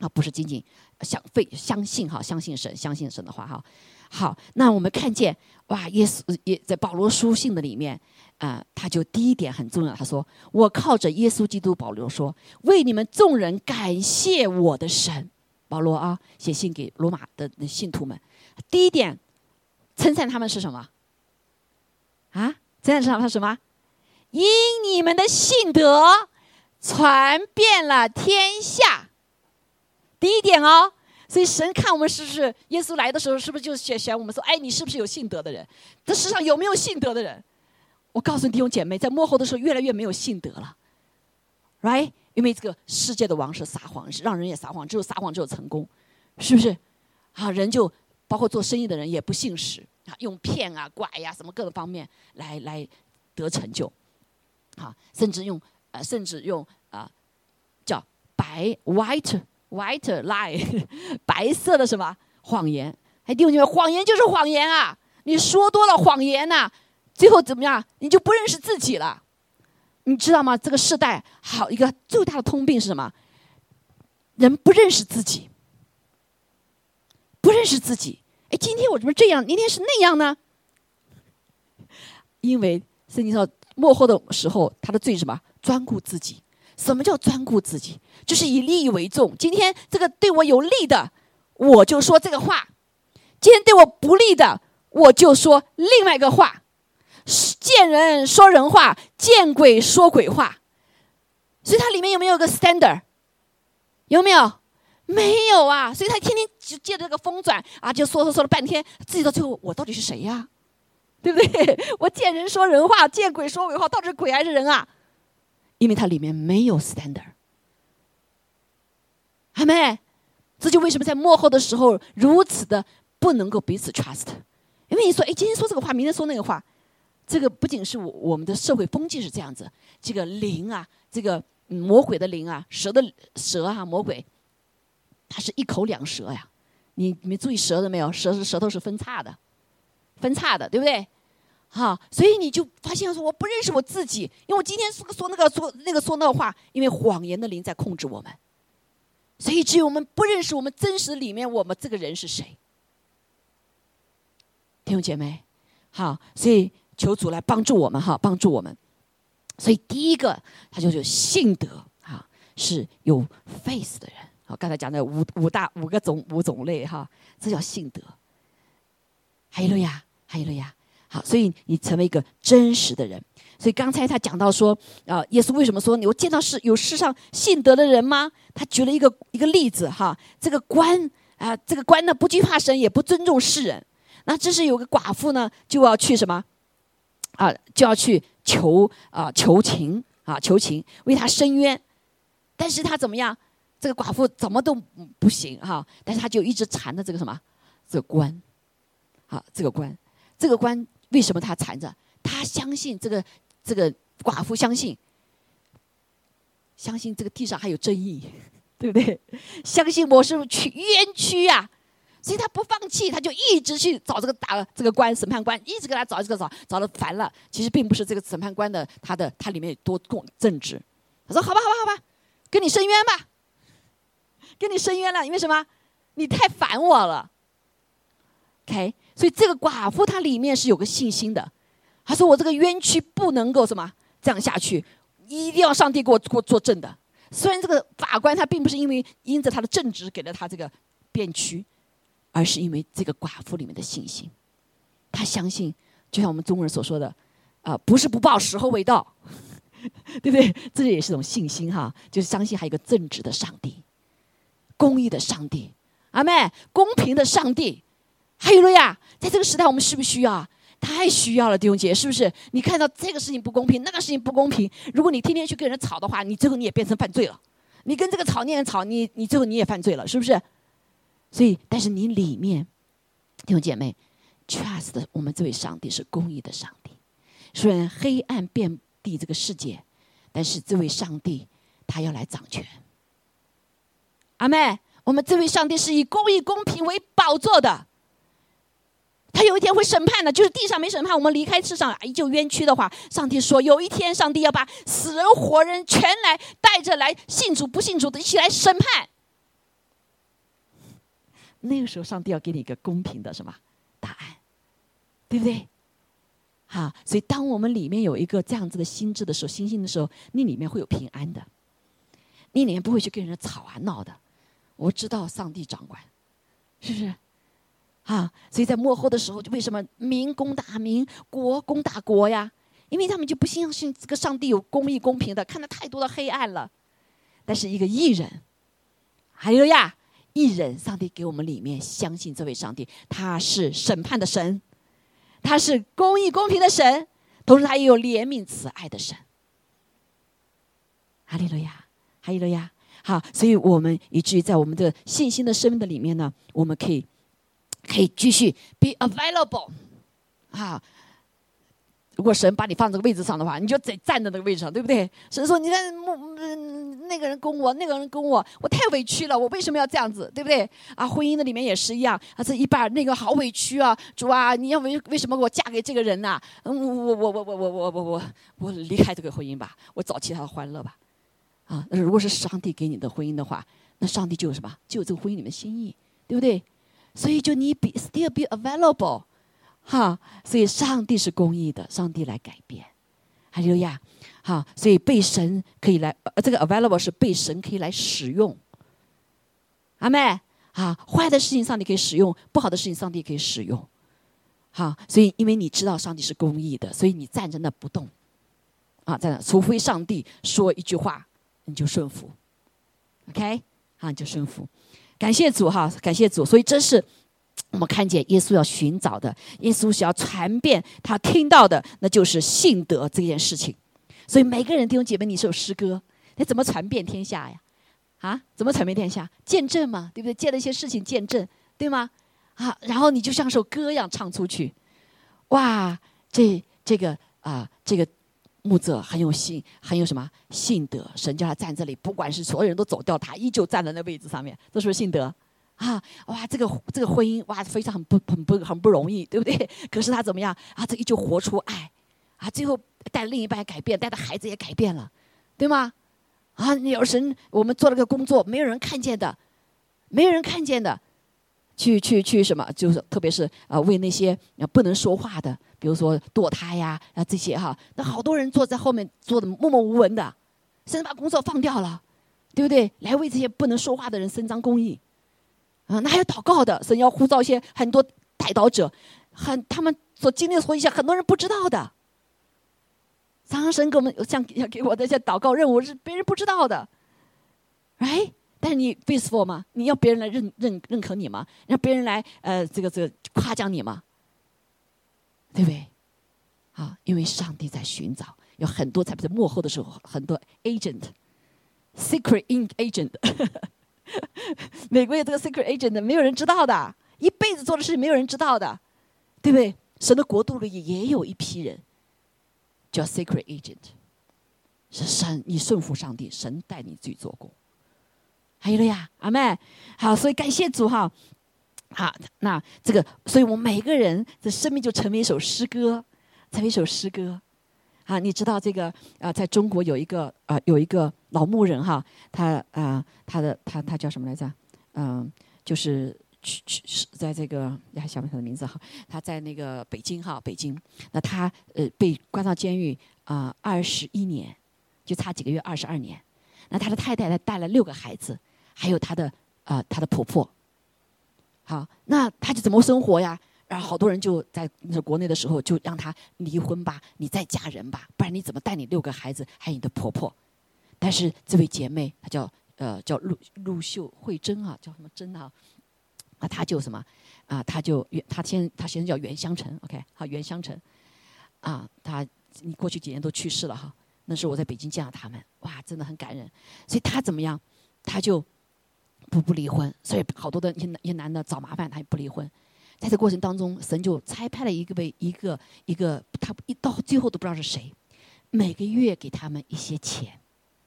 啊，不是仅仅相非相信哈，相信神，相信神的话哈。好，那我们看见哇，耶稣也在保罗书信的里面啊，他就第一点很重要，他说：“我靠着耶稣基督，保罗说，为你们众人感谢我的神。”保罗啊，写信给罗马的信徒们，第一点称赞他们是什么？啊，称赞他们什么？因你们的信德传遍了天下。第一点哦。所以神看我们是不是耶稣来的时候，是不是就选选我们说，哎，你是不是有信德的人？这世上有没有信德的人？我告诉弟兄姐妹，在幕后的时候，越来越没有信德了，right？因为这个世界的王是撒谎，是让人也撒谎，只有撒谎，只有成功，是不是？啊，人就包括做生意的人也不信实啊，用骗啊、拐呀什么各个方面来来得成就，啊，甚至用呃，甚至用啊叫白 white。White lie，白色的什么谎言？哎，弟兄姐妹，谎言就是谎言啊！你说多了谎言呐，最后怎么样？你就不认识自己了。你知道吗？这个时代好一个最大的通病是什么？人不认识自己，不认识自己。哎，今天我怎么这样？明天是那样呢？因为圣经说，幕后的时候，他的罪什么？专顾自己。什么叫专顾自己？就是以利益为重。今天这个对我有利的，我就说这个话；今天对我不利的，我就说另外一个话。见人说人话，见鬼说鬼话。所以它里面有没有个 standard？有没有？没有啊！所以他天天就借着这个风转啊，就说说说了半天，自己到最后，我到底是谁呀？对不对？我见人说人话，见鬼说鬼话，到底是鬼还是人啊？因为它里面没有 standard，还没，这就为什么在幕后的时候如此的不能够彼此 trust。因为你说，哎，今天说这个话，明天说那个话，这个不仅是我我们的社会风气是这样子，这个灵啊，这个魔鬼的灵啊，蛇的蛇啊，魔鬼，它是一口两舌呀。你你注意舌头没有？舌是舌头是分叉的，分叉的，对不对？哈，所以你就发现说我不认识我自己，因为我今天说说那个说那个说那个话，因为谎言的灵在控制我们，所以只有我们不认识我们真实里面我们这个人是谁。弟兄姐妹，好，所以求主来帮助我们哈，帮助我们。所以第一个，他就是信德哈，是有 face 的人。好，刚才讲的五五大五个种五种类哈，这叫信德。还有了呀，还有了呀。好，所以你成为一个真实的人。所以刚才他讲到说，啊，耶稣为什么说你我见到世有世上信德的人吗？他举了一个一个例子哈，这个官啊，这个官呢不惧怕神，也不尊重世人。那这是有个寡妇呢，就要去什么？啊，就要去求啊求情啊求情，为他伸冤。但是他怎么样？这个寡妇怎么都不行哈，但是他就一直缠着这个什么？这个官，好，这个官，这个官。为什么他缠着？他相信这个这个寡妇相信，相信这个地上还有正义，对不对？相信我是去冤屈呀，所以他不放弃，他就一直去找这个打这个官审判官，一直给他找，一直找，找的烦了。其实并不是这个审判官的他的他里面有多共正直。他说：“好吧，好吧，好吧，跟你申冤吧，跟你申冤了，因为什么？你太烦我了。” OK。所以这个寡妇她里面是有个信心的，她说：“我这个冤屈不能够什么这样下去，一定要上帝给我给我作证的。虽然这个法官他并不是因为因着他的正直给了他这个辩屈，而是因为这个寡妇里面的信心，他相信，就像我们中国人所说的，啊，不是不报，时候未到，对不对？这也是一种信心哈，就是相信还有一个正直的上帝，公义的上帝，阿妹，公平的上帝。”还有了呀，在这个时代，我们需不需要？太需要了，弟兄姐，是不是？你看到这个事情不公平，那个事情不公平，如果你天天去跟人吵的话，你最后你也变成犯罪了。你跟这个吵，那人吵，你你最后你也犯罪了，是不是？所以，但是你里面，弟兄姐妹，trust 我们这位上帝是公义的上帝。虽然黑暗遍地这个世界，但是这位上帝他要来掌权。阿妹，我们这位上帝是以公义公平为宝座的。他有一天会审判的，就是地上没审判，我们离开世上依旧冤屈的话，上帝说有一天上帝要把死人活人全来带着来信主不信主的一起来审判。那个时候，上帝要给你一个公平的什么答案，对不对？好，所以当我们里面有一个这样子的心智的时候，心性的时候，你里面会有平安的，你里面不会去跟人吵啊闹的。我知道上帝掌管，是不是？啊，所以在幕后的时候，就为什么民攻打民，国攻打国呀？因为他们就不相信这个上帝有公义、公平的，看到太多的黑暗了。但是一个艺人，还有呀，艺人，上帝给我们里面相信这位上帝，他是审判的神，他是公义、公平的神，同时他也有怜悯、慈爱的神。哈利路亚，哈利路亚。好，所以我们以至于在我们的信心的生命的里面呢，我们可以。可以继续 be available，啊！如果神把你放这个位置上的话，你就得站在那个位置上，对不对？神说：“你看，嗯，那个人攻我，那个人攻我，我太委屈了，我为什么要这样子，对不对？”啊，婚姻的里面也是一样，啊，这一半那个好委屈啊，主啊，你要为为什么我嫁给这个人呐？嗯，我我我我我我我我我离开这个婚姻吧，我找其他的欢乐吧。啊，那如果是上帝给你的婚姻的话，那上帝就有什么？就有这个婚姻里面心意，对不对？所以就你 be still be available，哈，所以上帝是公义的，上帝来改变，哈利路亚，哈，所以被神可以来，这个 available 是被神可以来使用，阿妹，啊，坏的事情上帝可以使用，不好的事情上帝可以使用，好，所以因为你知道上帝是公义的，所以你站在那不动，啊，在那，除非上帝说一句话，你就顺服，OK，啊，你就顺服。感谢主哈，感谢主，所以这是我们看见耶稣要寻找的，耶稣是要传遍他听到的，那就是信德这件事情。所以每个人弟兄姐妹，你是有诗歌，你怎么传遍天下呀？啊，怎么传遍天下？见证嘛，对不对？见了一些事情见证，对吗？啊，然后你就像首歌一样唱出去，哇，这这个啊，这个。木者很有信，很有什么信德？神叫他站这里，不管是所有人都走掉，他依旧站在那位置上面，这是不是信德？啊，哇，这个这个婚姻哇，非常很不很不很不容易，对不对？可是他怎么样啊？这依旧活出爱，啊，最后带另一半改变，带的孩子也改变了，对吗？啊，有神，我们做了个工作，没有人看见的，没有人看见的，去去去什么？就是特别是啊，为那些不能说话的，比如说堕胎呀啊这些哈，那好多人坐在后面坐的默默无闻的，甚至把工作放掉了，对不对？来为这些不能说话的人伸张公义。啊，那还有祷告的，神要呼召一些很多带祷者，很他们所经历的所一些很多人不知道的。常神给我们像要给我的一些祷告任务是别人不知道的，哎，但是你 faithful 吗？你要别人来认认认可你吗？让别人来呃这个这个夸奖你吗？对不对？啊，因为上帝在寻找，有很多在幕后的时候，很多 agent，secret in agent。美国有这个 secret agent，没有人知道的，一辈子做的事没有人知道的，对不对？神的国度里也有一批人叫 secret agent，是神，你顺服上帝，神带你去做工。还有了呀，阿妹，好，所以感谢主哈，好，那这个，所以我们每一个人的生命就成为一首诗歌，成为一首诗歌。啊，你知道这个啊，在中国有一个啊，有一个老牧人哈，他啊，他的他他叫什么来着？嗯，就是去去是在这个你还想不起他的名字哈？他在那个北京哈，北京。那他呃被关到监狱啊二十一年，就差几个月二十二年。那他的太太呢带了六个孩子，还有他的啊他的婆婆。好，那他就怎么生活呀？然后好多人就在国内的时候就让他离婚吧，你再嫁人吧，不然你怎么带你六个孩子还有你的婆婆？但是这位姐妹她叫呃叫陆陆秀慧珍啊，叫什么珍啊？啊，她就什么啊？她就原她先她先生叫袁香成，OK，好袁香成啊，她你过去几年都去世了哈。那时候我在北京见到他们，哇，真的很感人。所以她怎么样？她就不不离婚，所以好多的一些一些男的找麻烦，他也不离婚。在这过程当中，神就差派了一个被一个一个，他一到最后都不知道是谁，每个月给他们一些钱。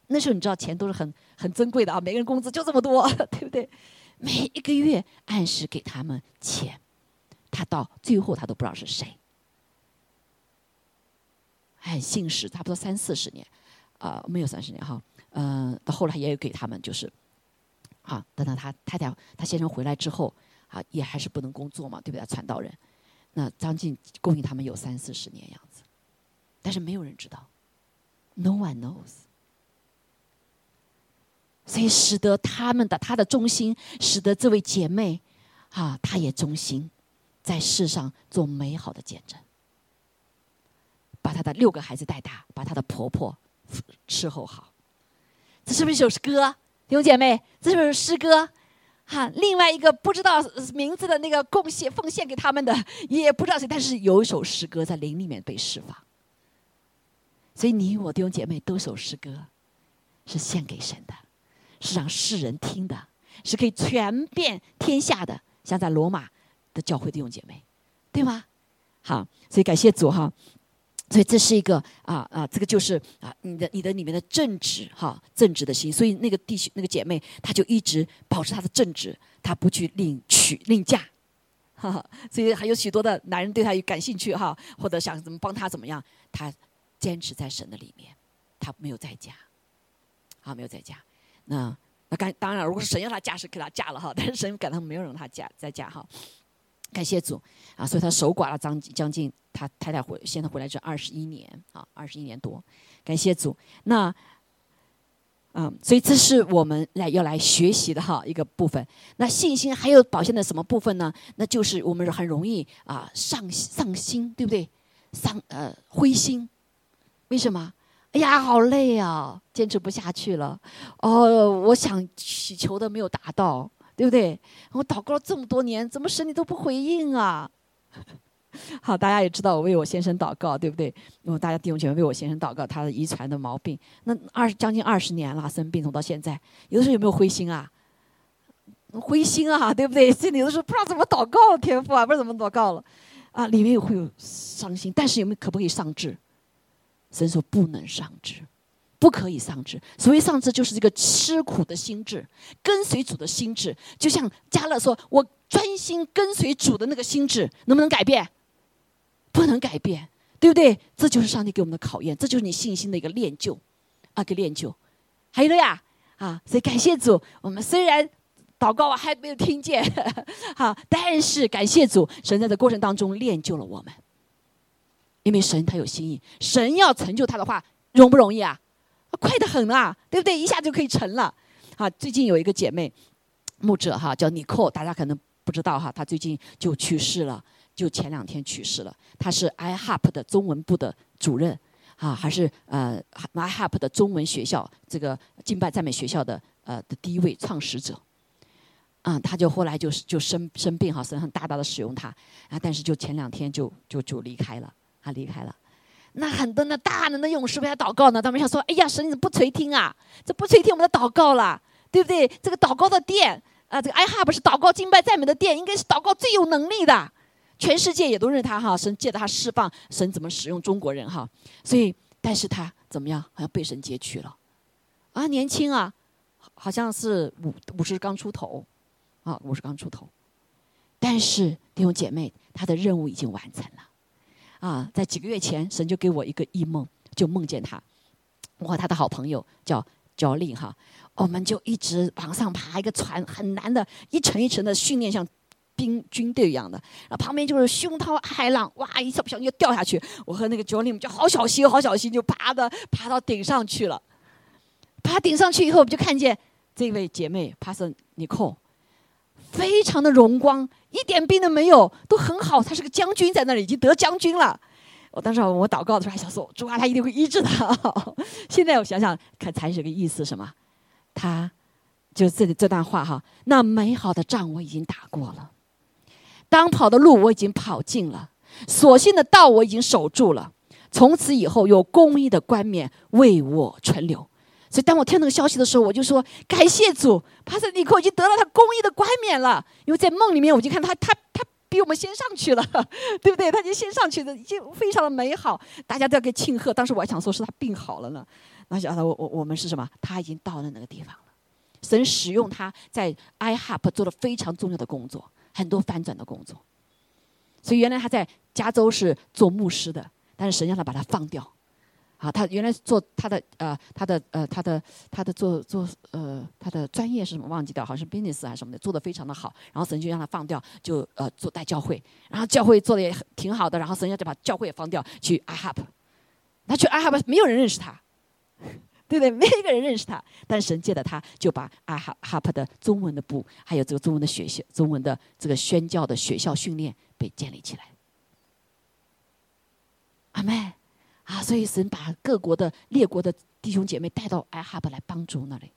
那时候你知道钱都是很很珍贵的啊，每个人工资就这么多，对不对？每一个月按时给他们钱，他到最后他都不知道是谁。很信实，差不多三四十年，啊，没有三十年哈，嗯，到后来也有给他们，就是，啊，等到他太太他先生回来之后。啊，也还是不能工作嘛，对不对？传道人，那张晋供应他们有三四十年样子，但是没有人知道，No one knows。所以使得他们的他的忠心，使得这位姐妹，啊，她也忠心，在世上做美好的见证，把她的六个孩子带大，把她的婆婆伺候好。这是不是一首歌？弟兄姐妹，这首诗歌？哈，另外一个不知道名字的那个贡献奉献给他们的，也不知道谁，但是有一首诗歌在灵里面被释放。所以你我弟兄姐妹都首诗歌，是献给神的，是让世人听的，是可以传遍天下的，像在罗马的教会弟兄姐妹，对吗？好，所以感谢主哈。所以这是一个啊啊，这个就是啊，你的你的里面的正直哈，正直的心。所以那个弟兄那个姐妹，她就一直保持她的正直，她不去另娶另嫁，哈哈。所以还有许多的男人对她有感兴趣哈，或者想怎么帮她怎么样，她坚持在神的里面，她没有再嫁，啊，没有再嫁。那那当当然，如果是神要她嫁，是给她嫁了哈，但是神感到没有让她嫁再嫁哈。感谢主啊！所以他守寡了将将近他太太回现在回来这二十一年啊，二十一年多。感谢主。那嗯，所以这是我们来要来学习的哈一个部分。那信心还有表现的什么部分呢？那就是我们很容易啊上上心，对不对？上呃灰心。为什么？哎呀，好累啊，坚持不下去了。哦，我想祈求的没有达到。对不对？我祷告了这么多年，怎么神你都不回应啊？好，大家也知道我为我先生祷告，对不对？因为大家弟兄姐妹为我先生祷告，他的遗传的毛病，那二将近二十年了，生病从到现在，有的时候有没有灰心啊？灰心啊，对不对？心里有的时候不知道怎么祷告，天父啊，不知道怎么祷告了，啊，里面会有伤心，但是有没有可不可以上志？神说不能上志，不可以丧志。所谓丧志，就是这个吃苦的心智，跟随主的心智。就像加勒说：“我专心跟随主的那个心智，能不能改变？不能改变，对不对？这就是上帝给我们的考验，这就是你信心的一个练就，啊，给练就。还有了呀，啊，所以感谢主，我们虽然祷告我还没有听见，好，但是感谢主，神在这过程当中练就了我们。因为神他有心意，神要成就他的话，容不容易啊？快得很啊，对不对？一下就可以成了。啊，最近有一个姐妹牧者哈，叫尼寇，大家可能不知道哈，她最近就去世了，就前两天去世了。她是 iHop 的中文部的主任，啊，还是呃 iHop 的中文学校这个敬拜赞美学校的呃的第一位创始者。啊，他就后来就是就生生病哈，神很大大的使用他，啊，但是就前两天就就就离开了。他离开了，那很多那大能的勇士为他祷告呢。他们想说：“哎呀，神你怎么不垂听啊？这不垂听我们的祷告了，对不对？这个祷告的殿啊，这个 i hub 是祷告敬拜赞美的殿，应该是祷告最有能力的。全世界也都认他哈，神借着他释放，神怎么使用中国人哈？所以，但是他怎么样？好像被神截取了啊，年轻啊，好像是五五十刚出头啊，五十刚出头。但是弟兄姐妹，他的任务已经完成了。”啊，在几个月前，神就给我一个异梦，就梦见他，我和他的好朋友叫焦丽哈，我们就一直往上爬一个船，很难的，一层一层的训练，像兵军队一样的。然后旁边就是汹涛骇浪，哇，一下不小心就掉下去。我和那个焦丽，我们就好小心，好小心，就爬的爬到顶上去了。爬顶上去以后，我们就看见这位姐妹，Pason Nicole，非常的荣光。一点病都没有，都很好。他是个将军，在那里已经得将军了。我当时我祷告的时候还想说，主啊，他一定会医治他。现在我想想，看才是个意思，什么？他就这里这段话哈，那美好的仗我已经打过了，当跑的路我已经跑尽了，所幸的道我已经守住了。从此以后，有公义的冠冕为我存留。所以，当我听那个消息的时候，我就说感谢主，帕斯尼克已经得到他公益的冠冕了。因为在梦里面，我就看他，他，他比我们先上去了，对不对？他已经先上去的，已经非常的美好，大家都要给庆贺。当时我还想说是他病好了呢，那想到我我我们是什么？他已经到了那个地方了。神使用他在 iHub 做了非常重要的工作，很多翻转的工作。所以原来他在加州是做牧师的，但是神让他把他放掉。啊，他原来做他的呃，他的呃，他的他的做做呃，他的专业是什么？忘记掉，好像是 business 还是什么的，做的非常的好。然后神就让他放掉，就呃做带教会，然后教会做的也挺好的。然后神就把教会也放掉，去 iHub。他去 iHub，没有人认识他，对不对？没有一个人认识他。但神借的他，就把 iHub 的中文的部，还有这个中文的学校、中文的这个宣教的学校训练被建立起来。阿妹。啊，所以神把各国的列国的弟兄姐妹带到艾哈伯来帮助那里，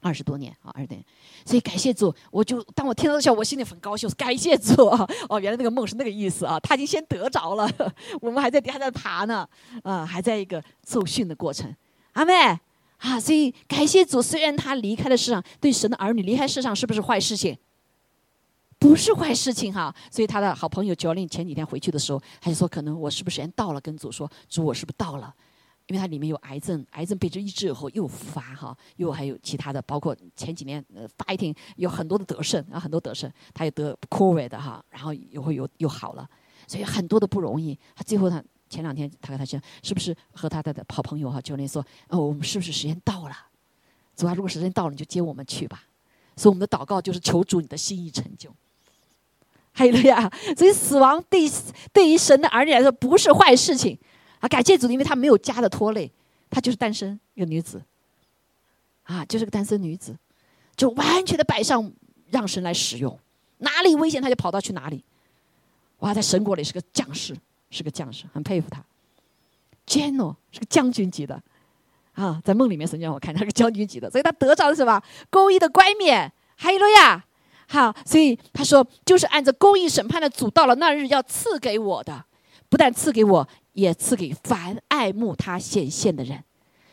二十多年啊，二十年。所以感谢主，我就当我听到这候，我心里很高兴，感谢主啊！哦，原来那个梦是那个意思啊，他已经先得着了，我们还在还在爬呢，啊，还在一个受训的过程。阿妹啊，所以感谢主，虽然他离开了世上，对神的儿女离开世上是不是坏事情？不是坏事情哈，所以他的好朋友 Jolin 前几天回去的时候，他就说：“可能我是不是时间到了？”跟主说：“主，我是不是到了？”因为他里面有癌症，癌症被这医治以后又复发哈，又还有其他的，包括前几年呃 fighting 有很多的得胜啊，很多得胜，他也得 COVID 哈，然后又会有又好了，所以很多的不容易。他最后他前两天他跟他讲，是不是和他的好朋友哈 Jolin 说：“哦，我们是不是时间到了？主啊，如果时间到了，你就接我们去吧。”所以我们的祷告就是求主你的心意成就。还有了呀，所以死亡对对于神的儿女来说不是坏事情啊！感谢主，因为他没有家的拖累，她就是单身一个女子，啊，就是个单身女子，就完全的摆上让神来使用，哪里危险他就跑到去哪里。哇，在神国里是个将士，是个将士，很佩服他。General 是个将军级的，啊，在梦里面神让我看他是个将军级的，所以他得着了什么公义的冠冕？还有了呀。好，所以他说，就是按照公义审判的主，到了那日要赐给我的，不但赐给我，也赐给凡爱慕他显现的人。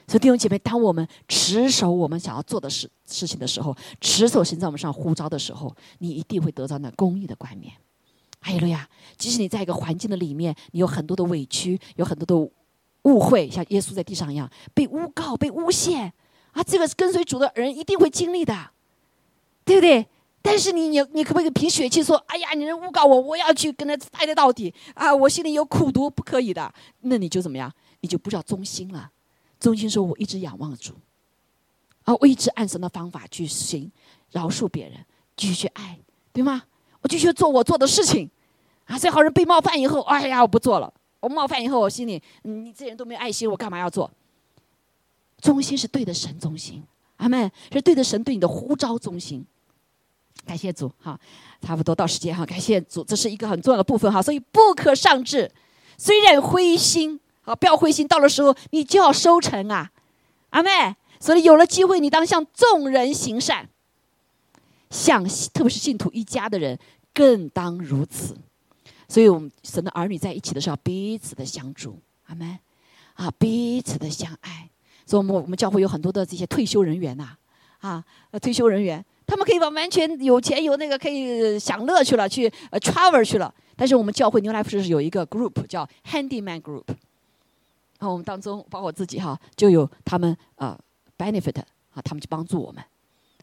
所以弟兄姐妹，当我们持守我们想要做的事事情的时候，持守神在我们上呼召的时候，你一定会得到那公义的冠冕。还有了呀，即使你在一个环境的里面，你有很多的委屈，有很多的误会，像耶稣在地上一样被诬告、被诬陷啊！这个跟随主的人一定会经历的，对不对？但是你你你可不可以凭血气说：“哎呀，你人诬告我，我要去跟他待到底啊！我心里有苦毒，不可以的。”那你就怎么样？你就不叫忠心了。忠心说：“我一直仰望主，啊，我一直按神的方法去行，饶恕别人，继续爱，对吗？我继续做我做的事情啊！最好人被冒犯以后，哎呀，我不做了。我冒犯以后，我心里你这人都没爱心，我干嘛要做？忠心是对的神忠心，阿门，是对的神对你的呼召忠心。”感谢主，哈，差不多到时间哈。感谢主，这是一个很重要的部分哈，所以不可上志，虽然灰心，啊，不要灰心，到了时候你就要收成啊，阿妹。所以有了机会，你当向众人行善，向特别是信徒一家的人更当如此。所以我们神的儿女在一起的时候，彼此的相助，阿妹，啊，彼此的相爱。所以，我们我们教会有很多的这些退休人员呐，啊，退休人员。他们可以把完全有钱有那个可以享乐去了，去呃 travel 去了。但是我们教会牛来不是有一个 group 叫 Handyman Group，然后我们当中包括我自己哈，就有他们呃 benefit 啊，他们去帮助我们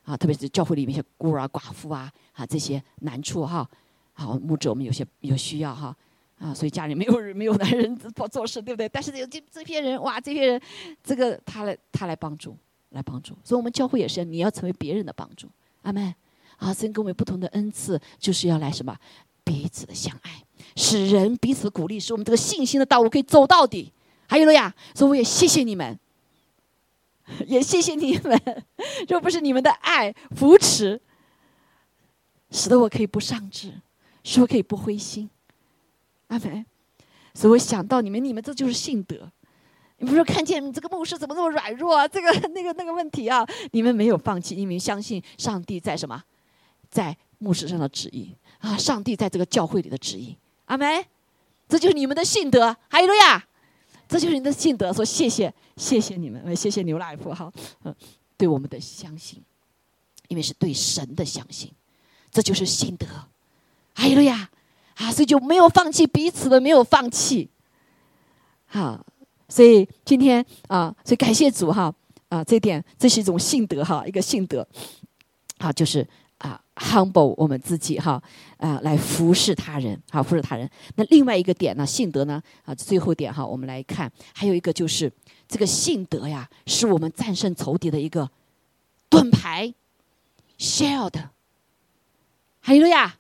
啊，特别是教会里面一些孤儿寡妇啊啊这些难处哈，好牧者我们有些有需要哈啊，所以家里没有人没有男人做做事对不对？但是有这这批人哇，这些人这个他来他来帮助来帮助，所以我们教会也是你要成为别人的帮助。阿门，啊，神给我们不同的恩赐，就是要来什么彼此的相爱，使人彼此鼓励，使我们这个信心的道路可以走到底。还有了呀，所以我也谢谢你们，也谢谢你们，若不是你们的爱扶持，使得我可以不上志，使我可以不灰心。阿门。所以我想到你们，你们这就是信德。你不是看见这个牧师怎么那么软弱啊？这个那个那个问题啊，你们没有放弃，因为相信上帝在什么，在牧师上的旨意啊？上帝在这个教会里的旨意，阿门。这就是你们的信德，哈利路亚！这就是你的信德。说谢谢，谢谢你们，谢谢牛奶夫哈，嗯，对我们的相信，因为是对神的相信，这就是信德，哈利路亚！啊，所以就没有放弃彼此的，没有放弃，好。所以今天啊，所以感谢主哈啊，这点这是一种性德哈，一个性德，啊，就是啊，humble 我们自己哈啊，来服侍他人，好服侍他人。那另外一个点呢，性德呢啊，最后点哈，我们来看，还有一个就是这个性德呀，是我们战胜仇敌的一个盾牌，shield。还有呀。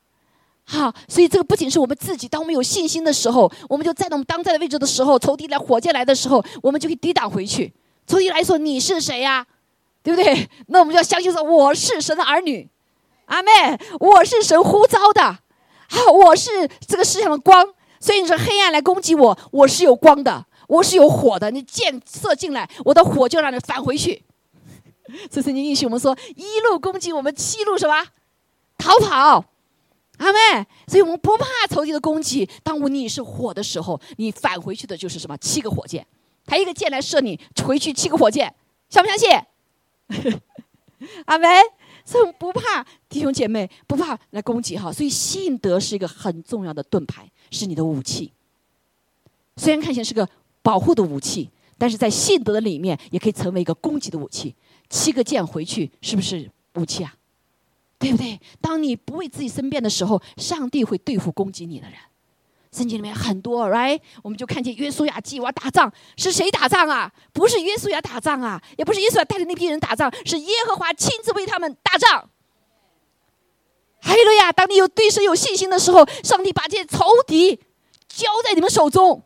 好，所以这个不仅是我们自己，当我们有信心的时候，我们就在我们当在的位置的时候，仇敌来火箭来的时候，我们就可以抵挡回去。仇敌来说你是谁呀？对不对？那我们就要相信说我是神的儿女，阿妹，我是神呼召的，好，我是这个世上的光。所以你说黑暗来攻击我，我是有光的，我是有火的。你箭射进来，我的火就让你返回去。这曾经应许我们说，一路攻击我们，七路什么逃跑。阿妹，所以我们不怕仇敌的攻击。当你是火的时候，你返回去的就是什么？七个火箭，他一个箭来射你，回去七个火箭，相不相信？阿妹，所以不怕弟兄姐妹，不怕来攻击哈。所以信德是一个很重要的盾牌，是你的武器。虽然看起来是个保护的武器，但是在信德的里面，也可以成为一个攻击的武器。七个箭回去，是不是武器啊？对不对？当你不为自己申辩的时候，上帝会对付攻击你的人。圣经里面很多，right？我们就看见约书亚记，我打仗，是谁打仗啊？不是约书亚打仗啊，也不是约书亚带着那批人打仗，是耶和华亲自为他们打仗。哈利路亚！当你有对神有信心的时候，上帝把这些仇敌交在你们手中。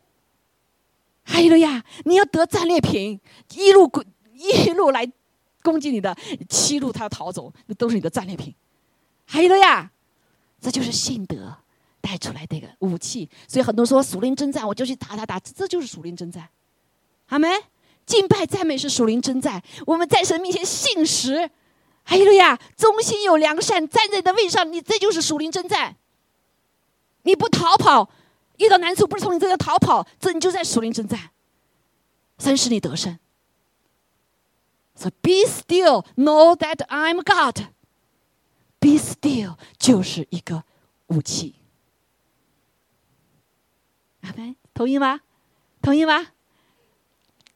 哈利路亚！你要得战利品，一路滚一路来攻击你的，七路他要逃走，那都是你的战利品。还有了呀，这就是信德带出来的一个武器。所以很多说属灵征战，我就去打打打，这就是属灵征战。好没？敬拜赞美是属灵征战。我们在神面前信实，还有了呀，忠心有良善，站在你的位上，你这就是属灵征战。你不逃跑，遇到难处不是从你这边逃跑，这你就在属灵征战。神使你得胜。So be still, know that I'm God. Be still 就是一个武器，阿门，同意吗？同意吗？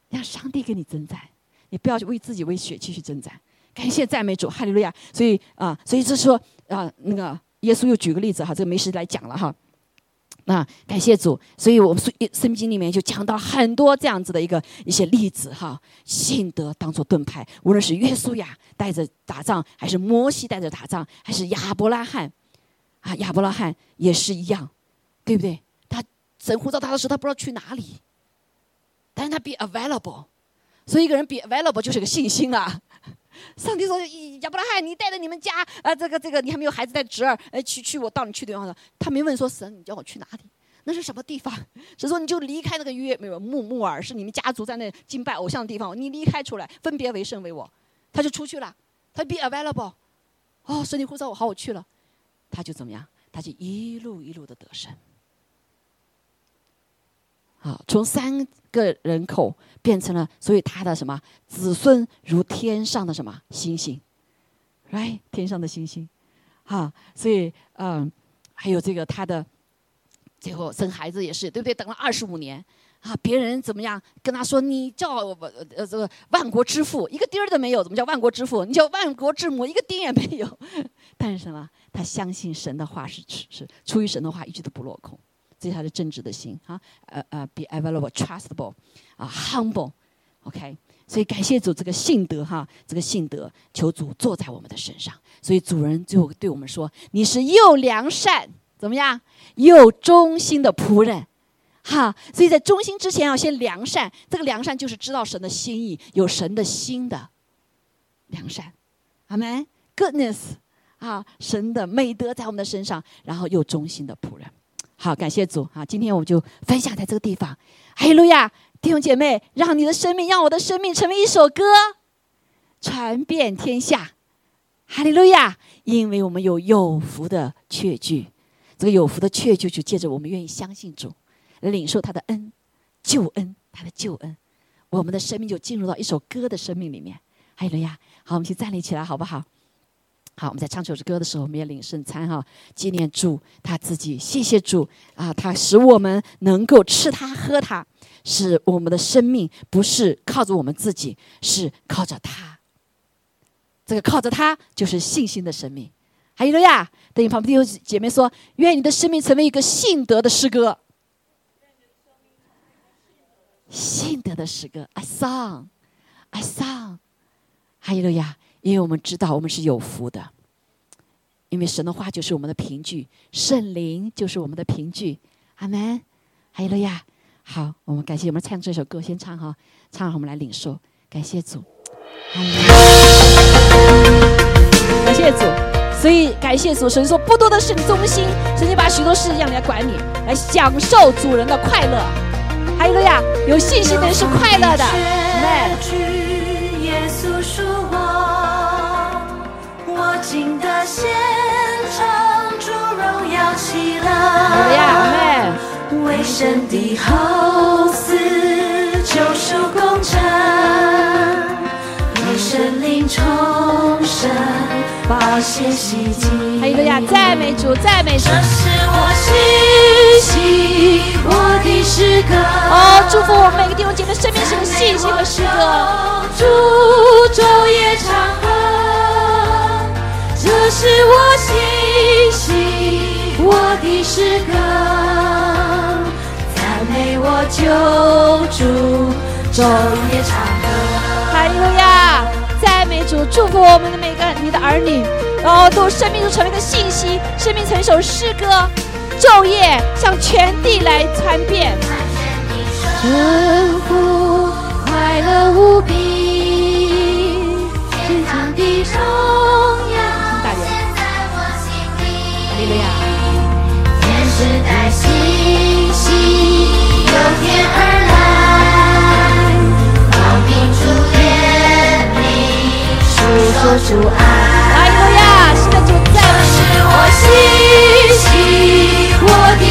让上帝给你征战，你不要为自己为血气去征战。感谢赞美主，哈利路亚。所以啊，所以就是说啊，那个耶稣又举个例子哈，这个没时来讲了哈。那感谢主，所以我们圣圣经里面就讲到很多这样子的一个一些例子哈。信德当做盾牌，无论是约书亚带着打仗，还是摩西带着打仗，还是亚伯拉罕啊，亚伯拉罕也是一样，对不对？他神呼召他的时候，他不知道去哪里，但是他 be available，所以一个人 be available 就是个信心啊。上帝说：“亚伯拉罕，你带着你们家，呃，这个这个，你还没有孩子带侄儿，呃，去去，我到你去的地方。他没问说神，你叫我去哪里？那是什么地方？神说你就离开那个约没有木木尔，是你们家族在那敬拜偶像的地方，你离开出来，分别为圣为我，他就出去了。他 be available，哦，神你呼召我，好，我去了，他就怎么样？他就一路一路的得胜。啊，从三个人口。”变成了，所以他的什么子孙如天上的什么星星，right 天上的星星，哈，所以嗯，还有这个他的最后生孩子也是对不对？等了二十五年啊，别人怎么样跟他说你叫呃这个万国之父一个丁儿都没有，怎么叫万国之父？你叫万国之母一个丁也没有，但是什么？他相信神的话是是出于神的话一句都不落空。这是他的正直的心啊，呃呃，be available, trustable，啊，humble，OK，所以感谢主这个信德哈，这个信德求主坐在我们的身上。所以主人最后对我们说：“你是又良善，怎么样？又忠心的仆人，哈。所以在忠心之前要先良善，这个良善就是知道神的心意，有神的心的良善，阿门。Goodness，啊，神的美德在我们的身上，然后又忠心的仆人。”好，感谢主啊！今天我们就分享在这个地方。哈利路亚，弟兄姐妹，让你的生命，让我的生命成为一首歌，传遍天下。哈利路亚！因为我们有有福的确据，这个有福的确据就借着我们愿意相信主，领受他的恩、救恩，他的救恩，我们的生命就进入到一首歌的生命里面。哈利路亚！好，我们去站立起来，好不好？好，我们在唱这首歌的时候，我们也领圣餐哈，纪念主他自己。谢谢主啊，他使我们能够吃它喝它，使我们的生命不是靠着我们自己，是靠着他。这个靠着他就是信心的生命。还有了呀，等你旁边弟兄姐妹说，愿你的生命成为一个信德的诗歌。信德的诗歌，a song，a song。还有了呀。因为我们知道我们是有福的，因为神的话就是我们的凭据，圣灵就是我们的凭据。阿门。还有了呀，好，我们感谢我们唱这首歌，先唱哈，唱好我们来领受，感谢主。感谢主，所以感谢主，神说不多的是你忠心，神就把许多事让你来管理，来享受主人的快乐。还有了呀，有信心的人是快乐的。新的献唱，祝荣耀起来，为神的后嗣救赎功臣，为神灵重生，宝血洗净。还有个呀，赞美主，赞美主。这是我信息，我的诗歌。哦，祝福我们每个弟兄姐妹生命是个信心的诗歌。祝昼夜长河。这是我信心，我的诗歌，赞美我救主，昼夜唱歌。哈利路亚，赞美主，祝福我们的每个你的儿女，然后，都生命中成为一个信息，生命成一首诗歌，昼夜向全地来传遍。祝福快乐无比，天长地久。主怜悯，诉说主爱。阿利路亚，是的主在。这是我信息，我的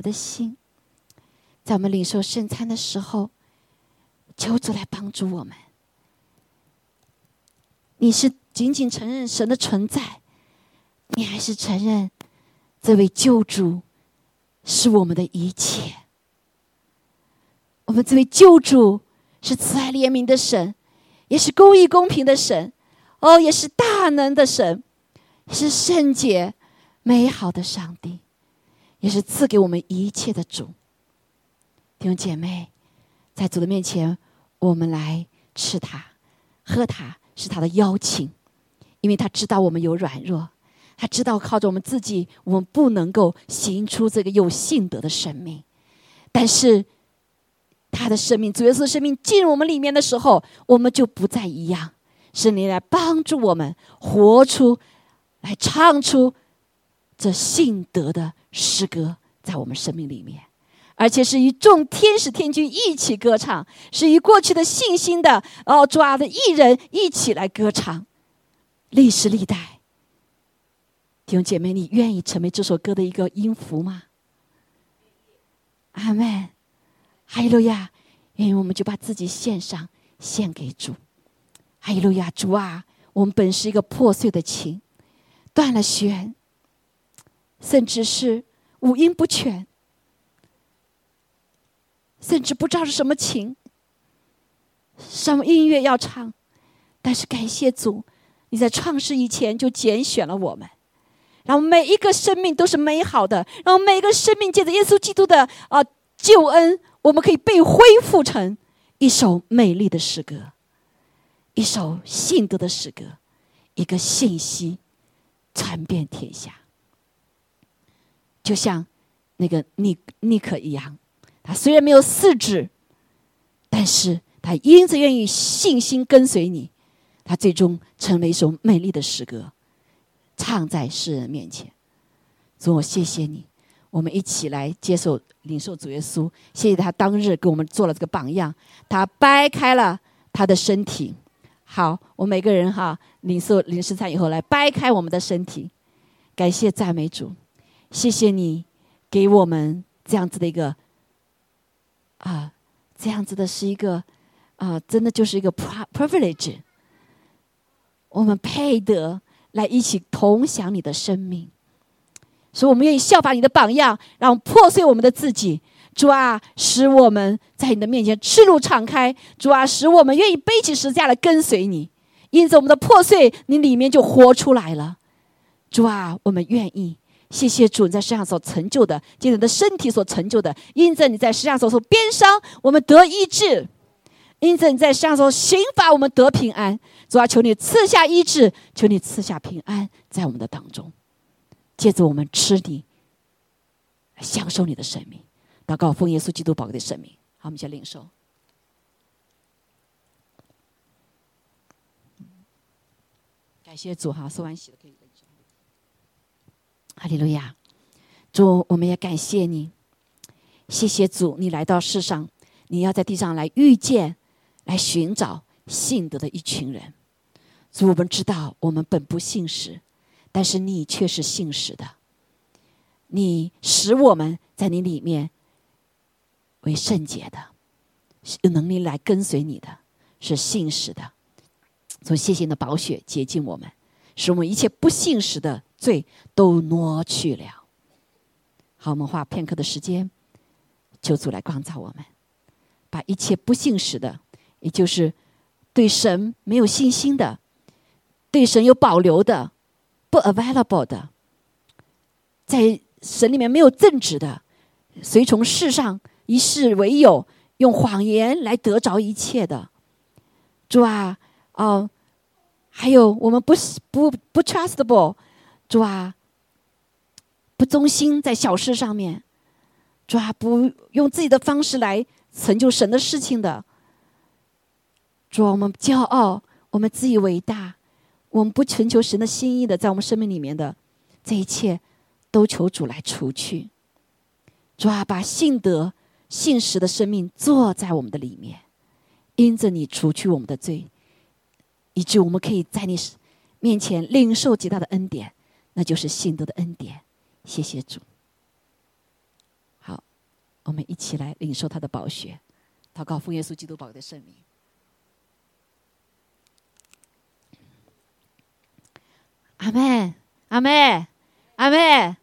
们的心，在我们领受圣餐的时候，求主来帮助我们。你是仅仅承认神的存在，你还是承认这位救主是我们的一切？我们这位救主是慈爱怜悯的神，也是公义公平的神，哦，也是大能的神，是圣洁美好的上帝，也是赐给我们一切的主。弟兄姐妹，在主的面前，我们来吃它，喝它。是他的邀请，因为他知道我们有软弱，他知道靠着我们自己，我们不能够行出这个有信德的生命。但是，他的生命，主耶稣的生命进入我们里面的时候，我们就不再一样。是你来帮助我们活出来，唱出这信德的诗歌，在我们生命里面。而且是与众天使天君一起歌唱，是与过去的信心的哦抓的艺人一起来歌唱，历史历代弟兄姐妹，你愿意成为这首歌的一个音符吗？阿门，哈利路亚！愿意我们就把自己献上，献给主。哈利路亚，主啊，我们本是一个破碎的琴，断了弦，甚至是五音不全。甚至不知道是什么琴，什么音乐要唱，但是感谢主，你在创世以前就拣选了我们，然后每一个生命都是美好的，然后每一个生命借着耶稣基督的啊救恩，我们可以被恢复成一首美丽的诗歌，一首信德的诗歌，一个信息传遍天下，就像那个尼尼克一样。他虽然没有四肢，但是他因着愿意信心跟随你，他最终成为一首美丽的诗歌，唱在世人面前。主，我谢谢你，我们一起来接受领受主耶稣。谢谢他当日给我们做了这个榜样，他掰开了他的身体。好，我们每个人哈领受领食餐以后来掰开我们的身体，感谢赞美主，谢谢你给我们这样子的一个。啊，这样子的是一个啊，真的就是一个 privilege。我们配得来一起同享你的生命，所以我们愿意效法你的榜样，让破碎我们的自己。主啊，使我们在你的面前赤露敞开。主啊，使我们愿意背起十字架来跟随你。因此，我们的破碎，你里面就活出来了。主啊，我们愿意。谢谢主在世上所成就的，今天的身体所成就的，因着你在世上所受鞭伤，我们得医治；因着你在世上所刑罚，我们得平安。主啊，求你赐下医治，求你赐下平安，在我们的当中，借着我们吃你，享受你的生命。祷告奉耶稣基督宝贵的生命。好，我们先领受。感谢主哈，收完喜了可以。哈利路亚，主，我们也感谢你，谢谢主，你来到世上，你要在地上来遇见、来寻找信德的一群人。主，我们知道我们本不信实，但是你却是信实的，你使我们在你里面为圣洁的，有能力来跟随你的，是信实的。从谢谢你的宝血洁净我们，使我们一切不信实的。罪都挪去了。好，我们花片刻的时间，求主来光照我们，把一切不信实的，也就是对神没有信心的，对神有保留的，不 available 的，在神里面没有正直的，随从世上以事为友，用谎言来得着一切的，主啊，哦，还有我们不不不 trustable。主啊，不忠心在小事上面，主啊，不用自己的方式来成就神的事情的。主啊，我们骄傲，我们自以为大，我们不寻求神的心意的，在我们生命里面的这一切，都求主来除去。主啊，把信德、信实的生命坐在我们的里面，因着你除去我们的罪，以致我们可以在你面前领受极大的恩典，那就是信德的恩典。谢谢主。好，我们一起来领受他的宝血，祷告奉耶稣基督宝的圣名。阿门，阿门，阿门。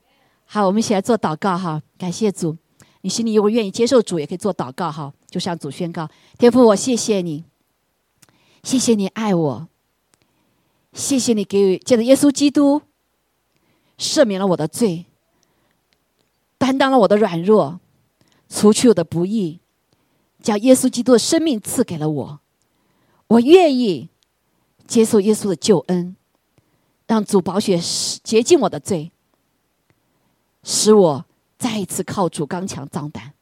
好，我们一起来做祷告哈，感谢主。你心里如果愿意接受主，也可以做祷告哈，就向主宣告：天父，我谢谢你，谢谢你爱我，谢谢你给予借着耶稣基督赦免了我的罪，担当了我的软弱，除去我的不义，将耶稣基督的生命赐给了我。我愿意接受耶稣的救恩，让主宝血洁净我的罪，使我。再一次靠主刚强壮胆，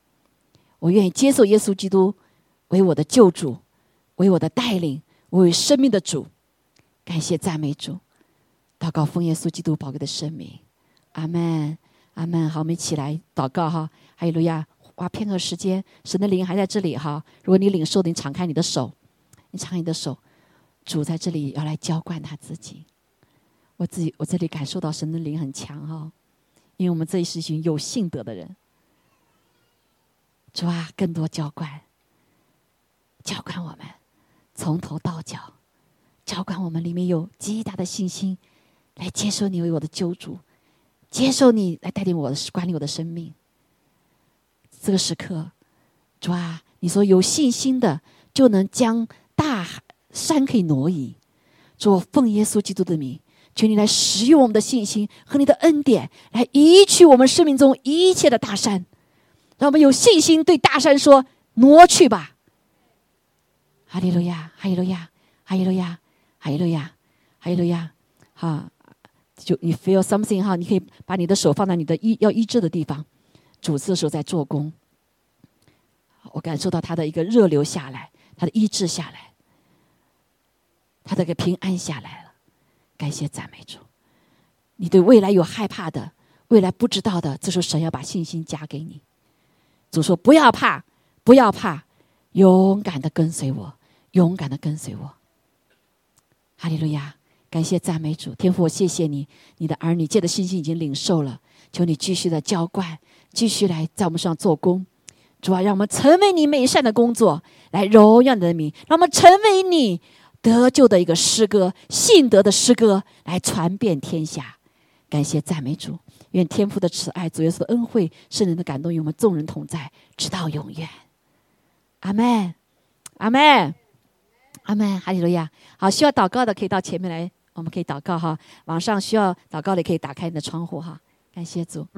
我愿意接受耶稣基督为我的救主，为我的带领，为生命的主。感谢赞美主，祷告奉耶稣基督宝贵的生命，阿门，阿门。好，我们一起来祷告哈，哈利路亚！花片刻时间，神的灵还在这里哈。如果你领受，你敞开你的手，你敞开你的手，主在这里要来浇灌他自己。我自己，我这里感受到神的灵很强哈。因为我们这一是群有信德的人，主啊，更多浇灌，浇灌我们，从头到脚，浇灌我们里面有极大的信心，来接受你为我的救主，接受你来带领我的管理我的生命。这个时刻，主啊，你说有信心的就能将大山可以挪移，主奉耶稣基督的名。求你来使用我们的信心和你的恩典，来移去我们生命中一切的大山，让我们有信心对大山说：“挪去吧！”哈利路亚，哈利路亚，哈利路亚，哈利路亚，哈利路亚。哈，就你 feel something 哈，你可以把你的手放在你的医要医治的地方，主次的时候在做工。我感受到他的一个热流下来，他的医治下来，他的个平安下来了。感谢赞美主，你对未来有害怕的，未来不知道的，这时候神要把信心加给你。主说：“不要怕，不要怕，勇敢的跟随我，勇敢的跟随我。”哈利路亚！感谢赞美主，天父，我谢谢你，你的儿女借的信心已经领受了，求你继续的浇灌，继续来在我们上做工。主啊，让我们成为你美善的工作，来荣耀你的名，让我们成为你。得救的一个诗歌，信德的诗歌，来传遍天下。感谢赞美主，愿天父的慈爱、主耶稣的恩惠、圣人的感动与我们众人同在，直到永远。阿门，阿门，阿门，哈利路亚。好，需要祷告的可以到前面来，我们可以祷告哈。晚上需要祷告的可以打开你的窗户哈。感谢主。